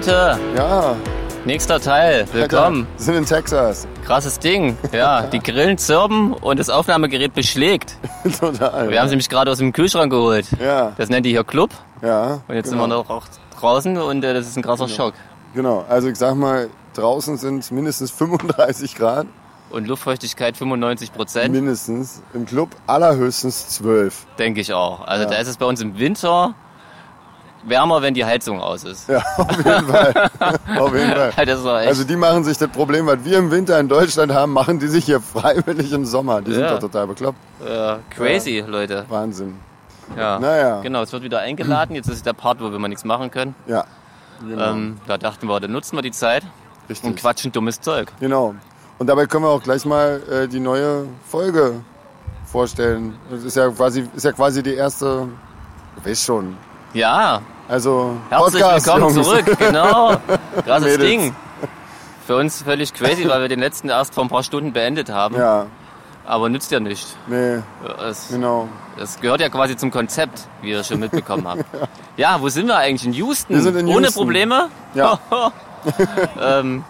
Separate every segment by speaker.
Speaker 1: Leute,
Speaker 2: Ja,
Speaker 1: nächster Teil. Willkommen.
Speaker 2: Wir sind in Texas.
Speaker 1: Krasses Ding. Ja, die Grillen zirpen und das Aufnahmegerät beschlägt.
Speaker 2: Total.
Speaker 1: Wir haben sie nämlich gerade aus dem Kühlschrank geholt.
Speaker 2: Ja,
Speaker 1: Das nennt die hier Club.
Speaker 2: ja.
Speaker 1: Und jetzt
Speaker 2: genau.
Speaker 1: sind wir noch auch draußen und äh, das ist ein krasser Schock.
Speaker 2: Genau, also ich sag mal, draußen sind mindestens 35 Grad.
Speaker 1: Und Luftfeuchtigkeit 95 Prozent,
Speaker 2: Mindestens. Im Club allerhöchstens 12.
Speaker 1: denke ich auch. Also
Speaker 2: Ja.
Speaker 1: da ist es bei uns im Winter wärmer, wenn die Heizung aus ist.
Speaker 2: Ja, auf jeden Fall. auf jeden Fall. Also die machen sich das Problem, was wir im Winter in Deutschland haben, machen die sich hier freiwillig im Sommer. Die sind
Speaker 1: Ja.
Speaker 2: doch total bekloppt.
Speaker 1: äh, crazy, Leute.
Speaker 2: Wahnsinn.
Speaker 1: Ja.
Speaker 2: Naja.
Speaker 1: Genau, es wird wieder eingeladen. Jetzt ist der Part, wo wir mal nichts machen können.
Speaker 2: Ja, genau.
Speaker 1: Ähm, da dachten wir, dann nutzen wir die Zeit
Speaker 2: richtig.
Speaker 1: und quatschen dummes Zeug.
Speaker 2: Genau. Und dabei können wir auch gleich mal äh, die neue Folge vorstellen. Das ist ja quasi, ist ja quasi die erste, du weißt schon.
Speaker 1: Ja,
Speaker 2: Also
Speaker 1: herzlich
Speaker 2: Podcast,
Speaker 1: willkommen
Speaker 2: Jungs.
Speaker 1: zurück. Genau. Krasses. Ding. Für uns völlig crazy, weil wir den letzten erst vor ein paar Stunden beendet haben.
Speaker 2: Ja,
Speaker 1: Aber nützt ja nicht.
Speaker 2: nee,
Speaker 1: Es,
Speaker 2: genau.
Speaker 1: es gehört ja quasi zum Konzept, wie ihr schon mitbekommen habt. Ja, wo sind wir eigentlich? In Houston?
Speaker 2: Wir sind in
Speaker 1: Ohne
Speaker 2: Houston.
Speaker 1: Probleme?
Speaker 2: Ja.
Speaker 1: ähm,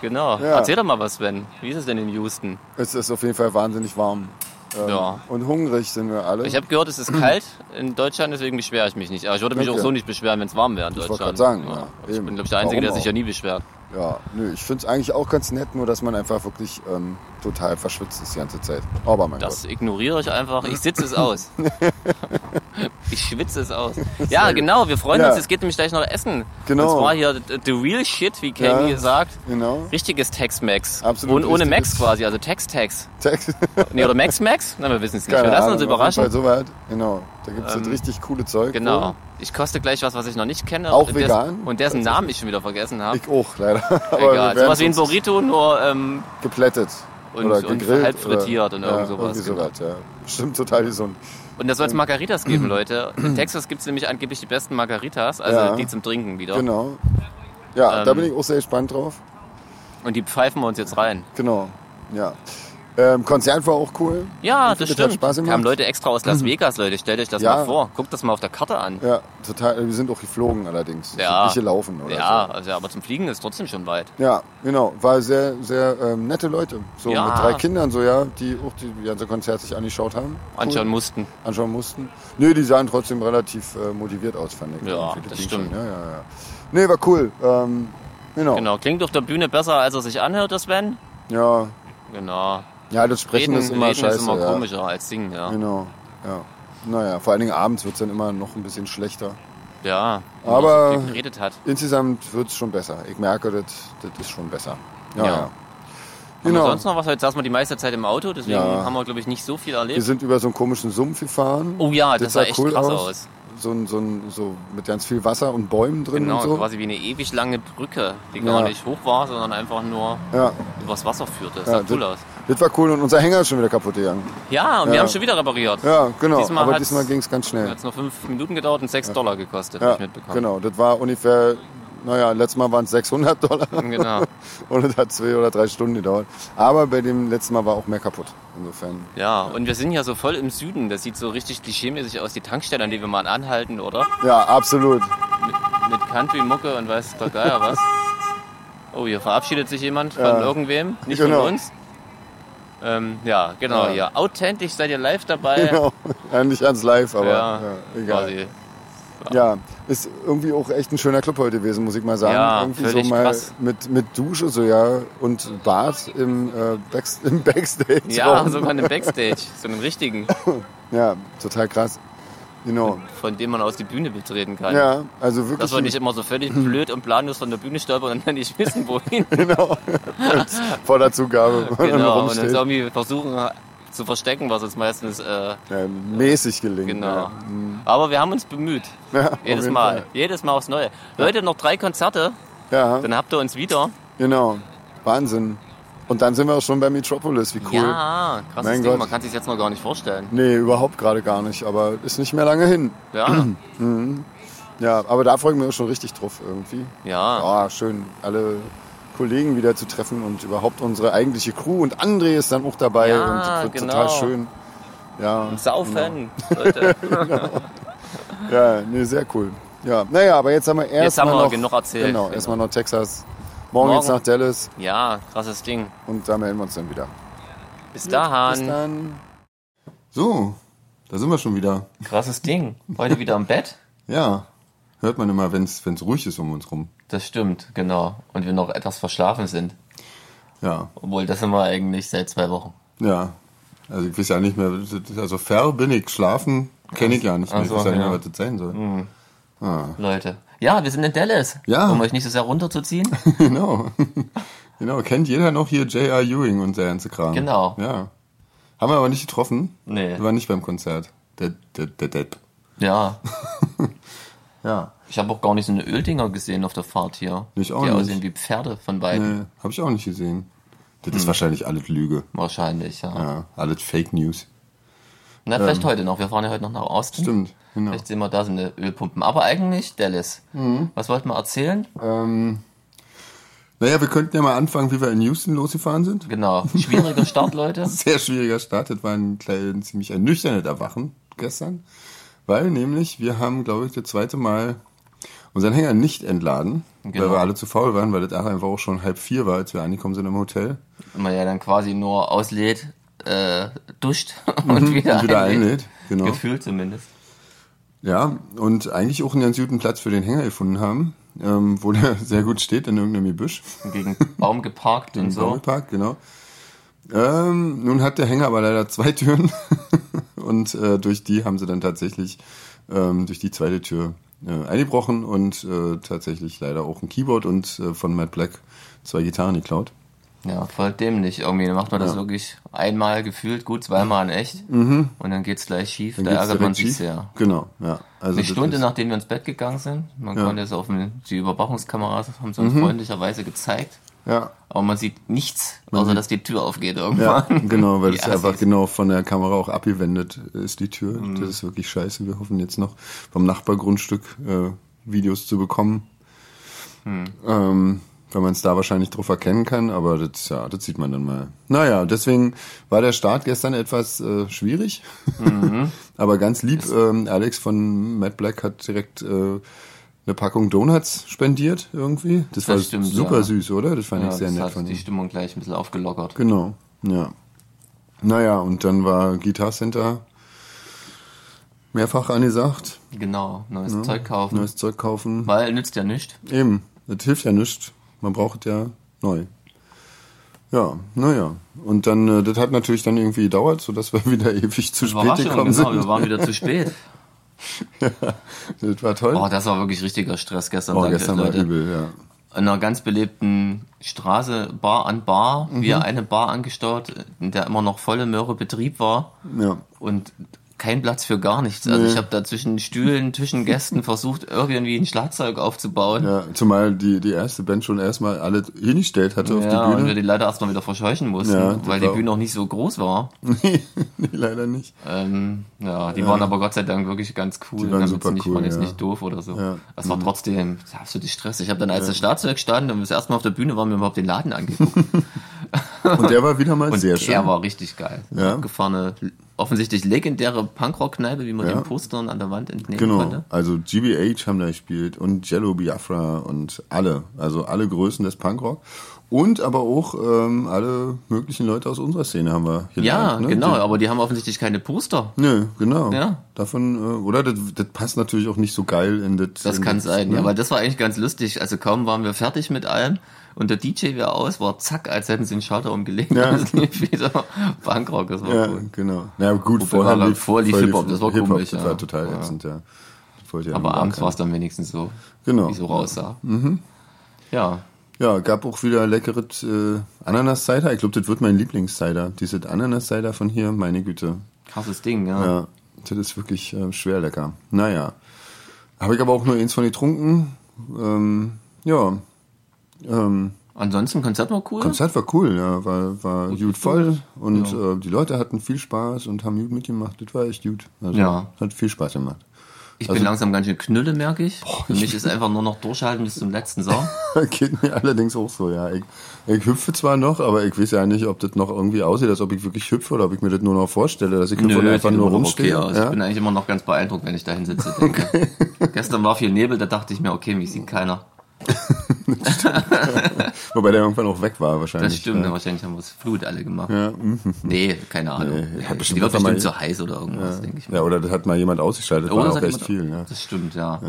Speaker 1: genau.
Speaker 2: Ja.
Speaker 1: Erzähl doch mal was, Sven. Wie ist es denn in Houston?
Speaker 2: Es ist auf jeden Fall wahnsinnig warm. Ähm,
Speaker 1: Ja.
Speaker 2: Und hungrig sind wir alle.
Speaker 1: Ich habe gehört, es ist kalt in Deutschland, deswegen beschwere ich mich nicht. Aber ich würde mich
Speaker 2: Okay.
Speaker 1: auch so nicht beschweren, wenn es warm wäre in
Speaker 2: Ich
Speaker 1: Deutschland.
Speaker 2: wollte gerade sagen,
Speaker 1: Ja.
Speaker 2: ja,
Speaker 1: Ich bin, glaube ich, der Einzige, der
Speaker 2: Warum
Speaker 1: sich ja
Speaker 2: auch?
Speaker 1: nie beschwert.
Speaker 2: ja, nö, ich finde es eigentlich auch ganz nett, nur dass man einfach wirklich ähm, total verschwitzt ist die ganze Zeit. Aber mein
Speaker 1: Das
Speaker 2: Gott.
Speaker 1: ignoriere ich einfach. Ich sitze es aus. ich schwitze es aus. Ja, genau. Wir freuen
Speaker 2: Ja.
Speaker 1: uns. Es geht nämlich gleich noch essen.
Speaker 2: Genau.
Speaker 1: Und zwar hier the- real shit, wie Kami
Speaker 2: Ja.
Speaker 1: sagt.
Speaker 2: Genau.
Speaker 1: Richtiges Tex-Mex.
Speaker 2: Absolut
Speaker 1: Und ohne Max quasi, also Tex-Tex.
Speaker 2: Text.
Speaker 1: Nee, oder Max-Max? Na, wir wissen es nicht.
Speaker 2: Keine
Speaker 1: wir lassen
Speaker 2: Ahnung,
Speaker 1: uns
Speaker 2: auf jeden
Speaker 1: überraschen.
Speaker 2: Fall soweit. Genau. Da gibt es
Speaker 1: Ähm,
Speaker 2: das richtig coole Zeug.
Speaker 1: Genau. Ich koste gleich was, was ich noch nicht kenne.
Speaker 2: Auch
Speaker 1: und dessen-
Speaker 2: vegan?
Speaker 1: Und dessen Namen ich schon wieder vergessen habe.
Speaker 2: Ich auch, leider. Aber
Speaker 1: Egal. Sowas wie ein Burrito, nur ähm,
Speaker 2: geplättet.
Speaker 1: Und-
Speaker 2: oder
Speaker 1: und halb frittiert
Speaker 2: oder,
Speaker 1: und irgend
Speaker 2: ja,
Speaker 1: sowas,
Speaker 2: Irgendwie
Speaker 1: genau.
Speaker 2: sowas, ja. Stimmt total gesund.
Speaker 1: Und da soll es Margaritas geben, Leute. In Texas gibt es nämlich angeblich die besten Margaritas, also
Speaker 2: Ja.
Speaker 1: die zum Trinken wieder.
Speaker 2: Genau. Ja, da
Speaker 1: Ähm,
Speaker 2: bin ich auch sehr gespannt drauf.
Speaker 1: Und die pfeifen wir uns jetzt rein.
Speaker 2: Genau. Ja. Ähm, Konzert war auch cool.
Speaker 1: Ja,
Speaker 2: Ich
Speaker 1: das
Speaker 2: finde, hat
Speaker 1: stimmt.
Speaker 2: Spaß gemacht.
Speaker 1: Kamen Leute extra aus Las Vegas, Leute. Stellt euch das
Speaker 2: Ja.
Speaker 1: mal vor. Guckt das mal auf der Karte an.
Speaker 2: Ja, total. Wir sind auch geflogen allerdings.
Speaker 1: Ja.
Speaker 2: Nicht gelaufen oder
Speaker 1: Ja,
Speaker 2: so.
Speaker 1: also, aber zum Fliegen ist trotzdem schon weit.
Speaker 2: Ja, genau. War sehr, sehr ähm, nette Leute. So
Speaker 1: Ja.
Speaker 2: mit drei Kindern, so ja, die auch die ganze Konzert sich angeschaut haben. Cool.
Speaker 1: Anschauen mussten.
Speaker 2: anschauen mussten. Nö, die sahen trotzdem relativ äh, motiviert aus, fand ich.
Speaker 1: Ja, das stimmt.
Speaker 2: Schon. Ja, ja, ja. Nee, war cool. Ähm, genau.
Speaker 1: Genau. Klingt auf der Bühne besser, als er sich anhört, das Sven.
Speaker 2: Ja.
Speaker 1: Genau.
Speaker 2: Ja, das Sprechen
Speaker 1: Reden,
Speaker 2: ist immer
Speaker 1: Reden
Speaker 2: scheiße.
Speaker 1: ist immer
Speaker 2: ja.
Speaker 1: komischer als Singen, ja.
Speaker 2: Genau. Ja. Naja, vor allen Dingen abends wird es dann immer noch ein bisschen schlechter.
Speaker 1: Ja.
Speaker 2: Aber-
Speaker 1: so geredet hat.
Speaker 2: Insgesamt wird es schon besser. Ich merke, das, das ist schon besser. Ja,
Speaker 1: Ja.
Speaker 2: ja.
Speaker 1: Haben wir
Speaker 2: Genau.
Speaker 1: sonst noch was? Heute saßen wir die meiste Zeit im Auto, deswegen
Speaker 2: Ja.
Speaker 1: haben wir, glaube ich, nicht so viel
Speaker 2: Wir
Speaker 1: erlebt.
Speaker 2: sind über so einen komischen Sumpf gefahren.
Speaker 1: Oh ja, das, sah echt
Speaker 2: cool
Speaker 1: krass
Speaker 2: aus.
Speaker 1: aus.
Speaker 2: So, ein, so, ein, so mit ganz viel Wasser und Bäumen drin
Speaker 1: Genau,
Speaker 2: und so.
Speaker 1: quasi wie eine ewig lange Brücke, die
Speaker 2: Ja.
Speaker 1: gar nicht hoch war, sondern einfach nur
Speaker 2: Ja,
Speaker 1: übers Wasser führte. Das sah cool
Speaker 2: das-
Speaker 1: aus.
Speaker 2: Das war cool und unser Hänger ist schon wieder kaputt gegangen.
Speaker 1: Ja, und
Speaker 2: Ja.
Speaker 1: wir haben schon wieder repariert.
Speaker 2: Ja, genau.
Speaker 1: Diesmal
Speaker 2: Aber diesmal ging es ganz schnell.
Speaker 1: Hat es nur fünf Minuten gedauert und sechs Dollar gekostet,
Speaker 2: Ja,
Speaker 1: ich mitbekommen.
Speaker 2: genau. Das war ungefähr, naja, letztes Mal waren es 600 Dollar
Speaker 1: Genau.
Speaker 2: und es hat zwei oder drei Stunden gedauert. Aber bei dem letzten Mal war auch mehr kaputt. Insofern.
Speaker 1: Ja, und wir sind ja so voll im Süden. Das sieht so richtig klischeemäßig aus, die Tankstelle, an die wir mal anhalten, oder?
Speaker 2: Ja, absolut.
Speaker 1: Mit Country-Mucke und weiß der Geier was. Oh, hier verabschiedet sich jemand von
Speaker 2: Ja.
Speaker 1: irgendwem, nicht
Speaker 2: Genau.
Speaker 1: von uns. Ähm, ja, genau,
Speaker 2: Ja.
Speaker 1: hier. Authentisch seid ihr live dabei.
Speaker 2: Genau. Ja, nicht ans Live, aber
Speaker 1: Ja,
Speaker 2: ja, egal.
Speaker 1: quasi.
Speaker 2: Ja, ist irgendwie auch echt ein schöner Club heute gewesen, muss ich mal sagen.
Speaker 1: Ja,
Speaker 2: irgendwie so mal
Speaker 1: krass.
Speaker 2: mit, mit Dusche so ja und Bad im, äh, Back, im Backstage.
Speaker 1: Ja, sogar einen Backstage, so einen richtigen,
Speaker 2: Ja, total krass. Genau.
Speaker 1: von dem man aus die Bühne betreten kann.
Speaker 2: Ja, also wirklich.
Speaker 1: Dass wir nicht immer so völlig blöd und planlos von der Bühne stolpern und dann nicht wissen, wohin.
Speaker 2: genau. vor der Zugabe. dann
Speaker 1: genau, und uns irgendwie versuchen zu verstecken, was uns meistens, äh,
Speaker 2: ja, mäßig gelingt.
Speaker 1: genau.
Speaker 2: Ja. Mhm.
Speaker 1: Aber wir haben uns bemüht.
Speaker 2: Ja,
Speaker 1: Jedes Mal.
Speaker 2: Fall.
Speaker 1: Jedes Mal aufs Neue. Leute, noch drei Konzerte,
Speaker 2: Ja,
Speaker 1: dann habt ihr uns wieder.
Speaker 2: genau. Wahnsinn. Und dann sind wir auch schon bei Metropolis. Wie cool.
Speaker 1: Ja, krasses
Speaker 2: Mein
Speaker 1: Ding.
Speaker 2: Gott.
Speaker 1: Man kann sich jetzt noch gar nicht vorstellen.
Speaker 2: Nee, überhaupt gerade gar nicht. Aber ist nicht mehr lange hin.
Speaker 1: Ja,
Speaker 2: Ja, aber da freue ich mich auch schon richtig drauf irgendwie.
Speaker 1: ja.
Speaker 2: Ja, schön, alle Kollegen wieder zu treffen und überhaupt unsere eigentliche Crew. Und André ist dann auch dabei
Speaker 1: Ja,
Speaker 2: und wird
Speaker 1: genau.
Speaker 2: total schön. Ja,
Speaker 1: Saufen, Leute.
Speaker 2: ja, nee, sehr cool. Ja, naja, aber jetzt haben wir erst
Speaker 3: Jetzt haben
Speaker 2: mal
Speaker 3: wir
Speaker 2: noch,
Speaker 3: genug erzählt.
Speaker 2: Genau,
Speaker 3: Genau.
Speaker 2: erstmal noch Texas. Morgen, geht's
Speaker 3: Morgen.
Speaker 2: nach Dallas
Speaker 3: Ja, krasses Ding.
Speaker 2: und da melden wir uns dann wieder.
Speaker 3: Bis
Speaker 2: Bis
Speaker 3: dahin.
Speaker 2: dann. So, da sind wir schon wieder.
Speaker 3: Krasses Ding. Heute wieder im Bett.
Speaker 2: Ja, hört man immer, wenn es ruhig ist um uns rum.
Speaker 3: Das stimmt, genau. Und wir noch etwas verschlafen sind.
Speaker 2: Ja,
Speaker 3: Obwohl, das sind wir eigentlich seit zwei Wochen.
Speaker 2: ja. Also ich weiß ja nicht mehr, also fair bin ich, schlafen kenne ich ja nicht mehr.
Speaker 3: Ach
Speaker 2: Ich weiß ja nicht mehr, was das sein soll. Ah,
Speaker 3: Leute. Ja, wir sind in Dallas.
Speaker 2: Ja.
Speaker 3: Um euch nicht so sehr runterzuziehen.
Speaker 2: genau. genau, kennt jeder noch hier J.R. Ewing und der ganze Kram.
Speaker 3: Genau.
Speaker 2: Ja. Haben wir aber nicht getroffen.
Speaker 3: Nee.
Speaker 2: Wir waren nicht beim Konzert. Der, der, der Depp.
Speaker 3: Ja.
Speaker 2: Ja.
Speaker 3: Ich habe auch gar nicht so eine Öldinger gesehen auf der Fahrt hier.
Speaker 2: Ich auch
Speaker 3: die
Speaker 2: nicht.
Speaker 3: aussehen wie Pferde von beiden.
Speaker 2: Nee, hab ich auch nicht gesehen. Das ist wahrscheinlich alles Lüge.
Speaker 3: Wahrscheinlich, ja.
Speaker 2: Ja, alles Fake News.
Speaker 3: Na, vielleicht heute noch. Wir fahren ja heute noch nach Austin.
Speaker 2: Stimmt, genau.
Speaker 3: Vielleicht sehen wir da so eine Ölpumpen. Aber eigentlich Dallas.
Speaker 2: Mhm.
Speaker 3: Was wollten wir erzählen?
Speaker 2: Ähm, naja, wir könnten ja mal anfangen, wie wir in Houston losgefahren sind.
Speaker 3: Genau. Schwieriger Start, Leute.
Speaker 2: Sehr schwieriger Start. Das war ein, klein, ziemlich ernüchterndes Erwachen gestern. Weil nämlich, wir haben, glaube ich, das zweite Mal unseren Hänger nicht entladen,
Speaker 3: Genau.
Speaker 2: weil wir alle zu faul waren, weil das einfach auch schon halb vier war, als wir angekommen sind im Hotel.
Speaker 3: Wenn man ja dann quasi nur auslädt, äh, duscht und wieder,
Speaker 2: Mhm. Und wieder
Speaker 3: einlädt.
Speaker 2: einlädt. Genau.
Speaker 3: Gefühlt zumindest.
Speaker 2: Ja, und eigentlich auch einen ganz guten Platz für den Hänger gefunden haben, ähm, wo der sehr gut steht in irgendeinem Gebüsch.
Speaker 3: Gegen Baum geparkt und
Speaker 2: Im
Speaker 3: so.
Speaker 2: Baumelpark, genau. Ähm, nun hat der Hänger aber leider zwei Türen und äh, durch die haben sie dann tatsächlich ähm, durch die zweite Tür äh, eingebrochen und äh, tatsächlich leider auch ein Keyboard und äh, von Matt Black zwei Gitarren geklaut.
Speaker 3: Ja, voll dämlich. Irgendwie macht man das
Speaker 2: Ja. wirklich
Speaker 3: wirklich einmal gefühlt, gut, zweimal in echt. Und dann geht's gleich schief.
Speaker 2: Dann
Speaker 3: da ärgert man sich
Speaker 2: schief.
Speaker 3: sehr.
Speaker 2: Genau, ja. Also
Speaker 3: Eine
Speaker 2: das
Speaker 3: Stunde nachdem wir ins Bett gegangen sind. Man
Speaker 2: Ja.
Speaker 3: konnte es auf die Überwachungskameras haben sie
Speaker 2: Mhm.
Speaker 3: uns freundlicherweise gezeigt.
Speaker 2: Ja,
Speaker 3: Aber man sieht nichts, außer dass die Tür aufgeht
Speaker 2: ja,
Speaker 3: irgendwann.
Speaker 2: genau, weil es einfach genau von der Kamera auch abgewendet ist, die Tür.
Speaker 3: Mhm.
Speaker 2: Das ist wirklich scheiße. Wir hoffen jetzt noch vom Nachbargrundstück äh, Videos zu bekommen.
Speaker 3: Hm.
Speaker 2: Ähm, weil man es da wahrscheinlich drauf erkennen kann, aber das, ja, das sieht man dann mal. Naja, deswegen war der Start gestern etwas äh, schwierig.
Speaker 3: Mhm.
Speaker 2: aber ganz lieb, ähm, Alex von Matt Black hat direkt äh, eine Packung Donuts spendiert irgendwie. Das, war
Speaker 3: stimmt,
Speaker 2: super
Speaker 3: ja.
Speaker 2: süß, oder? Das fand
Speaker 3: Ja,
Speaker 2: ich sehr
Speaker 3: das
Speaker 2: nett
Speaker 3: hat
Speaker 2: von
Speaker 3: die
Speaker 2: ihm.
Speaker 3: Stimmung gleich ein bisschen aufgelockert.
Speaker 2: Genau, ja. Naja, und dann war Guitar Center mehrfach angesagt.
Speaker 3: Genau, neues Zeug kaufen.
Speaker 2: Neues Zeug kaufen.
Speaker 3: Weil nützt ja nichts.
Speaker 2: Eben, das hilft ja nichts. Man braucht ja neu. Ja, naja. Und dann, äh, das hat natürlich dann irgendwie gedauert, sodass wir wieder ewig zu spät gekommen
Speaker 3: genau, wir
Speaker 2: sind.
Speaker 3: waren wieder zu spät.
Speaker 2: Das war toll.
Speaker 3: Oh, das war wirklich richtiger Stress gestern.
Speaker 2: Oh,
Speaker 3: danke,
Speaker 2: gestern war
Speaker 3: Leute.
Speaker 2: übel, ja.
Speaker 3: In einer ganz belebten Straße, Bar an Bar,
Speaker 2: Mhm.
Speaker 3: wir eine Bar angestaut, in der immer noch volle Möhre Betrieb war
Speaker 2: Ja,
Speaker 3: und kein Platz für gar nichts. Also
Speaker 2: Nee.
Speaker 3: ich habe da zwischen Stühlen, zwischen Gästen versucht, irgendwie ein Schlagzeug aufzubauen.
Speaker 2: ja. Zumal die, die erste Band schon erstmal alle hingestellt hatte auf
Speaker 3: Ja,
Speaker 2: die
Speaker 3: und wir
Speaker 2: Bühne.
Speaker 3: die leider erstmal wieder verscheuchen mussten,
Speaker 2: Ja,
Speaker 3: weil die Bühne noch nicht so groß war.
Speaker 2: nee, leider nicht.
Speaker 3: Ähm, ja, die waren aber Gott sei Dank wirklich ganz cool.
Speaker 2: Die waren super
Speaker 3: nicht,
Speaker 2: cool,
Speaker 3: waren jetzt
Speaker 2: ja.
Speaker 3: nicht doof oder so.
Speaker 2: Ja. Mhm.
Speaker 3: Es war trotzdem absolut Stress. Ich habe dann, als das Schlagzeug stand und wir das erste Mal auf der Bühne waren, mir überhaupt den Laden angeguckt.
Speaker 2: Und der war wieder mal
Speaker 3: Und
Speaker 2: sehr
Speaker 3: der
Speaker 2: schön.
Speaker 3: war richtig geil.
Speaker 2: Ja.
Speaker 3: Abgefahrene, offensichtlich legendäre Punkrock-Kneipe, wie man
Speaker 2: Ja.
Speaker 3: den Postern an der Wand entnehmen
Speaker 2: Genau,
Speaker 3: konnte.
Speaker 2: also GBH haben da gespielt und Jello Biafra und alle, also alle Größen des Punkrock. Und aber auch ähm, alle möglichen Leute aus unserer Szene haben wir hier.
Speaker 3: Ja,
Speaker 2: ne?
Speaker 3: genau,
Speaker 2: Die,
Speaker 3: aber die haben offensichtlich keine Poster.
Speaker 2: Nö, genau.
Speaker 3: Ja.
Speaker 2: Davon, äh, oder? Das, das passt natürlich auch nicht so geil in das.
Speaker 3: Das
Speaker 2: in
Speaker 3: kann
Speaker 2: das,
Speaker 3: sein,
Speaker 2: ne?
Speaker 3: aber das war eigentlich ganz lustig. Also kaum waren wir fertig mit allem und der DJ wäre aus, war zack, als hätten sie einen Schalter umgelegt.
Speaker 2: Ja.
Speaker 3: Das lief wieder Punkrock, das war
Speaker 2: Ja,
Speaker 3: cool.
Speaker 2: genau. Na gut,
Speaker 3: Wobei
Speaker 2: vorher lief,
Speaker 3: vorher lief Hip-Hop, das war
Speaker 2: Hip-Hop,
Speaker 3: komisch,
Speaker 2: Das
Speaker 3: ja.
Speaker 2: war total
Speaker 3: Ja.
Speaker 2: ätzend, ja. Ja
Speaker 3: Aber abends war es dann wenigstens so,
Speaker 2: Genau.
Speaker 3: wie so raussah.
Speaker 2: Mhm.
Speaker 3: Ja,
Speaker 2: Ja, gab auch wieder leckeres äh, Ananas-Cider. Ich glaube, das wird mein Lieblings-Cider. Dieses Ananas-Cider von hier, meine Güte.
Speaker 3: krasses Ding, ja.
Speaker 2: Ja, das ist wirklich äh, schwer lecker. Naja. Habe ich aber auch nur eins von getrunken. Ähm, ja. Ähm,
Speaker 3: Ansonsten Konzert war cool.
Speaker 2: Konzert war cool, ja. War, war gut
Speaker 3: gut
Speaker 2: voll und
Speaker 3: Ja.
Speaker 2: äh, die Leute hatten viel Spaß und haben gut mitgemacht. Das war echt gut. Also,
Speaker 3: Ja.
Speaker 2: Hat viel Spaß gemacht.
Speaker 3: Ich
Speaker 2: Also-
Speaker 3: bin langsam ganz schön knülle, merke ich. Für mich ist einfach nur noch durchhalten bis zum letzten Song.
Speaker 2: Geht mir allerdings auch so, ja. Ich, ich hüpfe zwar noch, aber ich weiß ja nicht, ob das noch irgendwie aussieht, als ob ich wirklich hüpfe oder ob ich mir das nur noch vorstelle, dass ich hüpfe
Speaker 3: Nö,
Speaker 2: einfach
Speaker 3: sieht
Speaker 2: nur rumstehe.
Speaker 3: okay aus.
Speaker 2: ja?
Speaker 3: Ich bin eigentlich immer noch ganz beeindruckt, wenn ich da hinsitze. Denke. Gestern war viel Nebel, da dachte ich mir, okay, mich sieht keiner.
Speaker 2: Wobei der irgendwann auch weg war wahrscheinlich.
Speaker 3: Das stimmt,
Speaker 2: ja.
Speaker 3: wahrscheinlich haben wir es Flut alle gemacht.
Speaker 2: Ja.
Speaker 3: Nee, keine Ahnung.
Speaker 2: Nee,
Speaker 3: Ja,
Speaker 2: bestimmt
Speaker 3: die
Speaker 2: mal-
Speaker 3: bestimmt zu heiß oder irgendwas, denke ich mal.
Speaker 2: ja, oder das hat mal jemand ausgeschaltet,
Speaker 3: Oder
Speaker 2: war auch
Speaker 3: hat
Speaker 2: echt
Speaker 3: jemand-
Speaker 2: viel. Ja.
Speaker 3: Das stimmt, ja.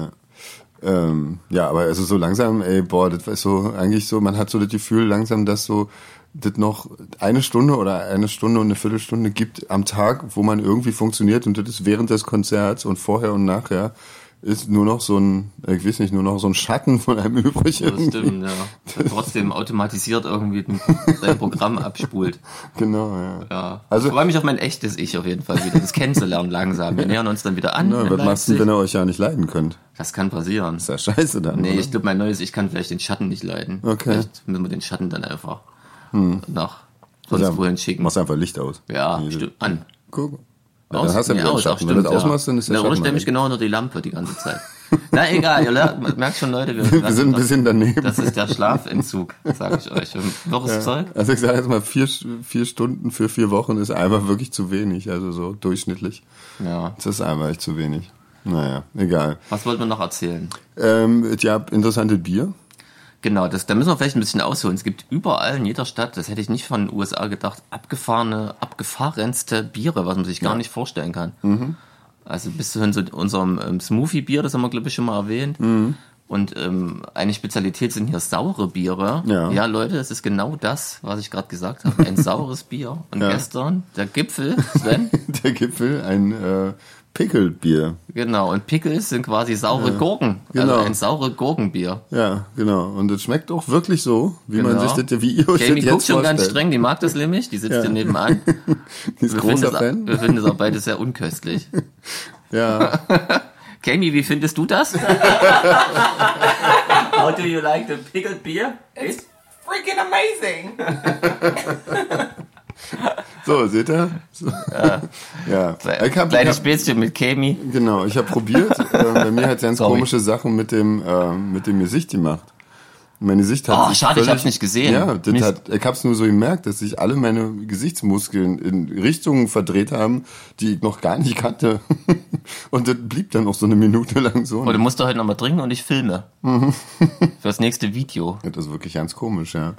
Speaker 2: Ähm, ja, aber also so langsam, ey, boah, das war so eigentlich so, man hat so das Gefühl langsam, dass so das noch eine Stunde oder eine Stunde und eine Viertelstunde gibt am Tag, wo man irgendwie funktioniert und das ist während des Konzerts und vorher und nachher ist nur noch so ein, ich weiß nicht, nur noch so ein Schatten von einem übrig.
Speaker 3: Das
Speaker 2: irgendwie.
Speaker 3: stimmt, ja. Und trotzdem automatisiert irgendwie sein Programm abspult.
Speaker 2: Genau, ja.
Speaker 3: Ja.
Speaker 2: Also-
Speaker 3: ich freue mich auf mein echtes Ich auf jeden Fall wieder, das kennenzulernen langsam. Wir nähern uns dann wieder an.
Speaker 2: Na, was machst du, wenn ihr euch ja nicht leiden könnt?
Speaker 3: Das kann passieren.
Speaker 2: Ist ja scheiße dann.
Speaker 3: Nee,
Speaker 2: oder?
Speaker 3: ich glaube, mein neues Ich kann vielleicht den Schatten nicht leiden.
Speaker 2: Okay.
Speaker 3: Vielleicht müssen wir den Schatten dann einfach nach sonst wohin schicken.
Speaker 2: Machst einfach Licht aus.
Speaker 3: Ja,
Speaker 2: Nee,
Speaker 3: stimmt. An.
Speaker 2: Guck. Ja, dann hast du ja wieder
Speaker 3: aus,
Speaker 2: Schatten. Wenn du das
Speaker 3: ja.
Speaker 2: ausmachst, dann ist der
Speaker 3: Na,
Speaker 2: Schatten weg.
Speaker 3: genau unter die Lampe die ganze Zeit. Na egal, ihr lernt- merkt schon, Leute, wir,
Speaker 2: Wir sind ein bisschen daneben.
Speaker 3: das ist der Schlafentzug, sage ich euch. Und Wirres Zeug?
Speaker 2: Also ich sage jetzt mal, vier, vier Stunden für vier Wochen ist einfach wirklich zu wenig. Also so durchschnittlich.
Speaker 3: Ja.
Speaker 2: Das ist einfach echt zu wenig. Naja, egal.
Speaker 3: Was wollten wir noch erzählen?
Speaker 2: Ähm, ja, interessante Bier.
Speaker 3: Genau, das, da müssen wir vielleicht ein bisschen ausholen. Es gibt überall in jeder Stadt, das hätte ich nicht von den USA gedacht, abgefahrene, abgefahrenste Biere, was man sich gar nicht vorstellen kann.
Speaker 2: Mhm.
Speaker 3: Also bis zu unserem ähm, Smoothie-Bier, das haben wir, glaube ich, schon mal erwähnt.
Speaker 2: Mhm.
Speaker 3: Und ähm, eine Spezialität sind hier saure Biere.
Speaker 2: Ja.
Speaker 3: Leute, das ist genau das, was ich gerade gesagt habe. Ein saures Bier. Und
Speaker 2: Ja.
Speaker 3: gestern, der Gipfel, Sven,
Speaker 2: Der Gipfel, ein äh, Pickelbier.
Speaker 3: genau. Und Pickles sind quasi saure Gurken.
Speaker 2: Genau.
Speaker 3: Also ein saure Gurkenbier.
Speaker 2: Ja, genau. Und es schmeckt auch wirklich so, wie man
Speaker 3: Genau.
Speaker 2: sich das, wie ihr euch
Speaker 3: Jamie
Speaker 2: das
Speaker 3: guckt
Speaker 2: jetzt
Speaker 3: schon ganz streng, die mag das nämlich, die sitzt hier nebenan.
Speaker 2: Die ist
Speaker 3: Wir finden,
Speaker 2: großer
Speaker 3: das,
Speaker 2: Fan.
Speaker 3: wir finden das auch beide sehr unköstlich.
Speaker 2: Ja,
Speaker 3: Kami, wie findest du das? How do you like the pickled beer?
Speaker 4: It's freaking amazing.
Speaker 2: So, seht ihr? So. Ja. Ich hab,
Speaker 3: Kleines
Speaker 2: ich
Speaker 3: Späßchen mit Kami.
Speaker 2: genau, ich habe probiert. äh, bei mir hat ganz
Speaker 3: Sorry.
Speaker 2: komische Sachen mit dem, äh, mit dem Gesicht gemacht. Meine Sicht hat
Speaker 3: Oh, schade, ich
Speaker 2: völlig-
Speaker 3: hab's nicht gesehen.
Speaker 2: Ja, das
Speaker 3: Mist.
Speaker 2: hat, ich hab's nur so gemerkt, dass sich alle meine Gesichtsmuskeln in Richtungen verdreht haben, die ich noch gar nicht kannte. Und das blieb dann auch so eine Minute lang so.
Speaker 3: Oh, du musst doch heute nochmal trinken und ich filme.
Speaker 2: Mhm.
Speaker 3: Für das nächste Video.
Speaker 2: Das ist wirklich ganz komisch, ja.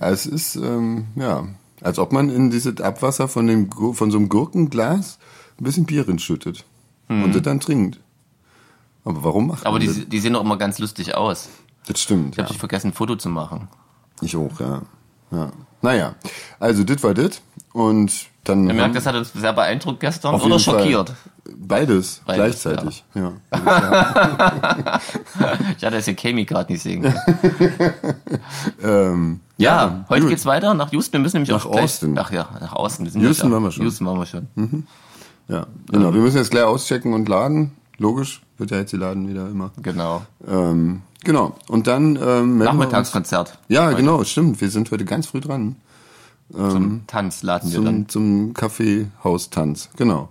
Speaker 2: Es ist, ähm, ja, als ob man in dieses Abwasser von, dem, von so einem Gurkenglas ein bisschen Bier reinschüttet. Und das dann trinkt. Aber warum macht
Speaker 3: Mhm. Aber die, die sehen doch immer ganz lustig aus.
Speaker 2: das? Das stimmt,
Speaker 3: Ich
Speaker 2: ja.
Speaker 3: habe dich vergessen, ein Foto zu machen.
Speaker 2: Ich auch, ja. ja. Naja, also das war das. Und dann.
Speaker 3: Ihr merkt, das hat uns sehr beeindruckt gestern oder
Speaker 2: Fall.
Speaker 3: schockiert.
Speaker 2: Beides,
Speaker 3: Beides,
Speaker 2: gleichzeitig. Ja.
Speaker 3: Ich hatte das hier Kami gerade nicht sehen können.
Speaker 2: ähm,
Speaker 3: Ja, heute
Speaker 2: gut.
Speaker 3: geht's weiter nach Houston. Wir müssen nämlich
Speaker 2: Nach
Speaker 3: auch gleich-
Speaker 2: Austin.
Speaker 3: Ach ja, nach Austin. Wir
Speaker 2: Houston waren wir schon.
Speaker 3: Houston waren wir schon.
Speaker 2: Ja, genau. Wir müssen jetzt gleich auschecken und laden. Logisch, wird ja jetzt die Laden wieder immer.
Speaker 3: Genau.
Speaker 2: Ähm, genau. Und dann ähm,
Speaker 3: Nachmittagskonzert.
Speaker 2: Ja,
Speaker 3: Heute.
Speaker 2: genau, stimmt. Wir sind heute ganz früh dran.
Speaker 3: Zum Tanz laden wir dann.
Speaker 2: Zum, zum Kaffeehaustanz. Genau.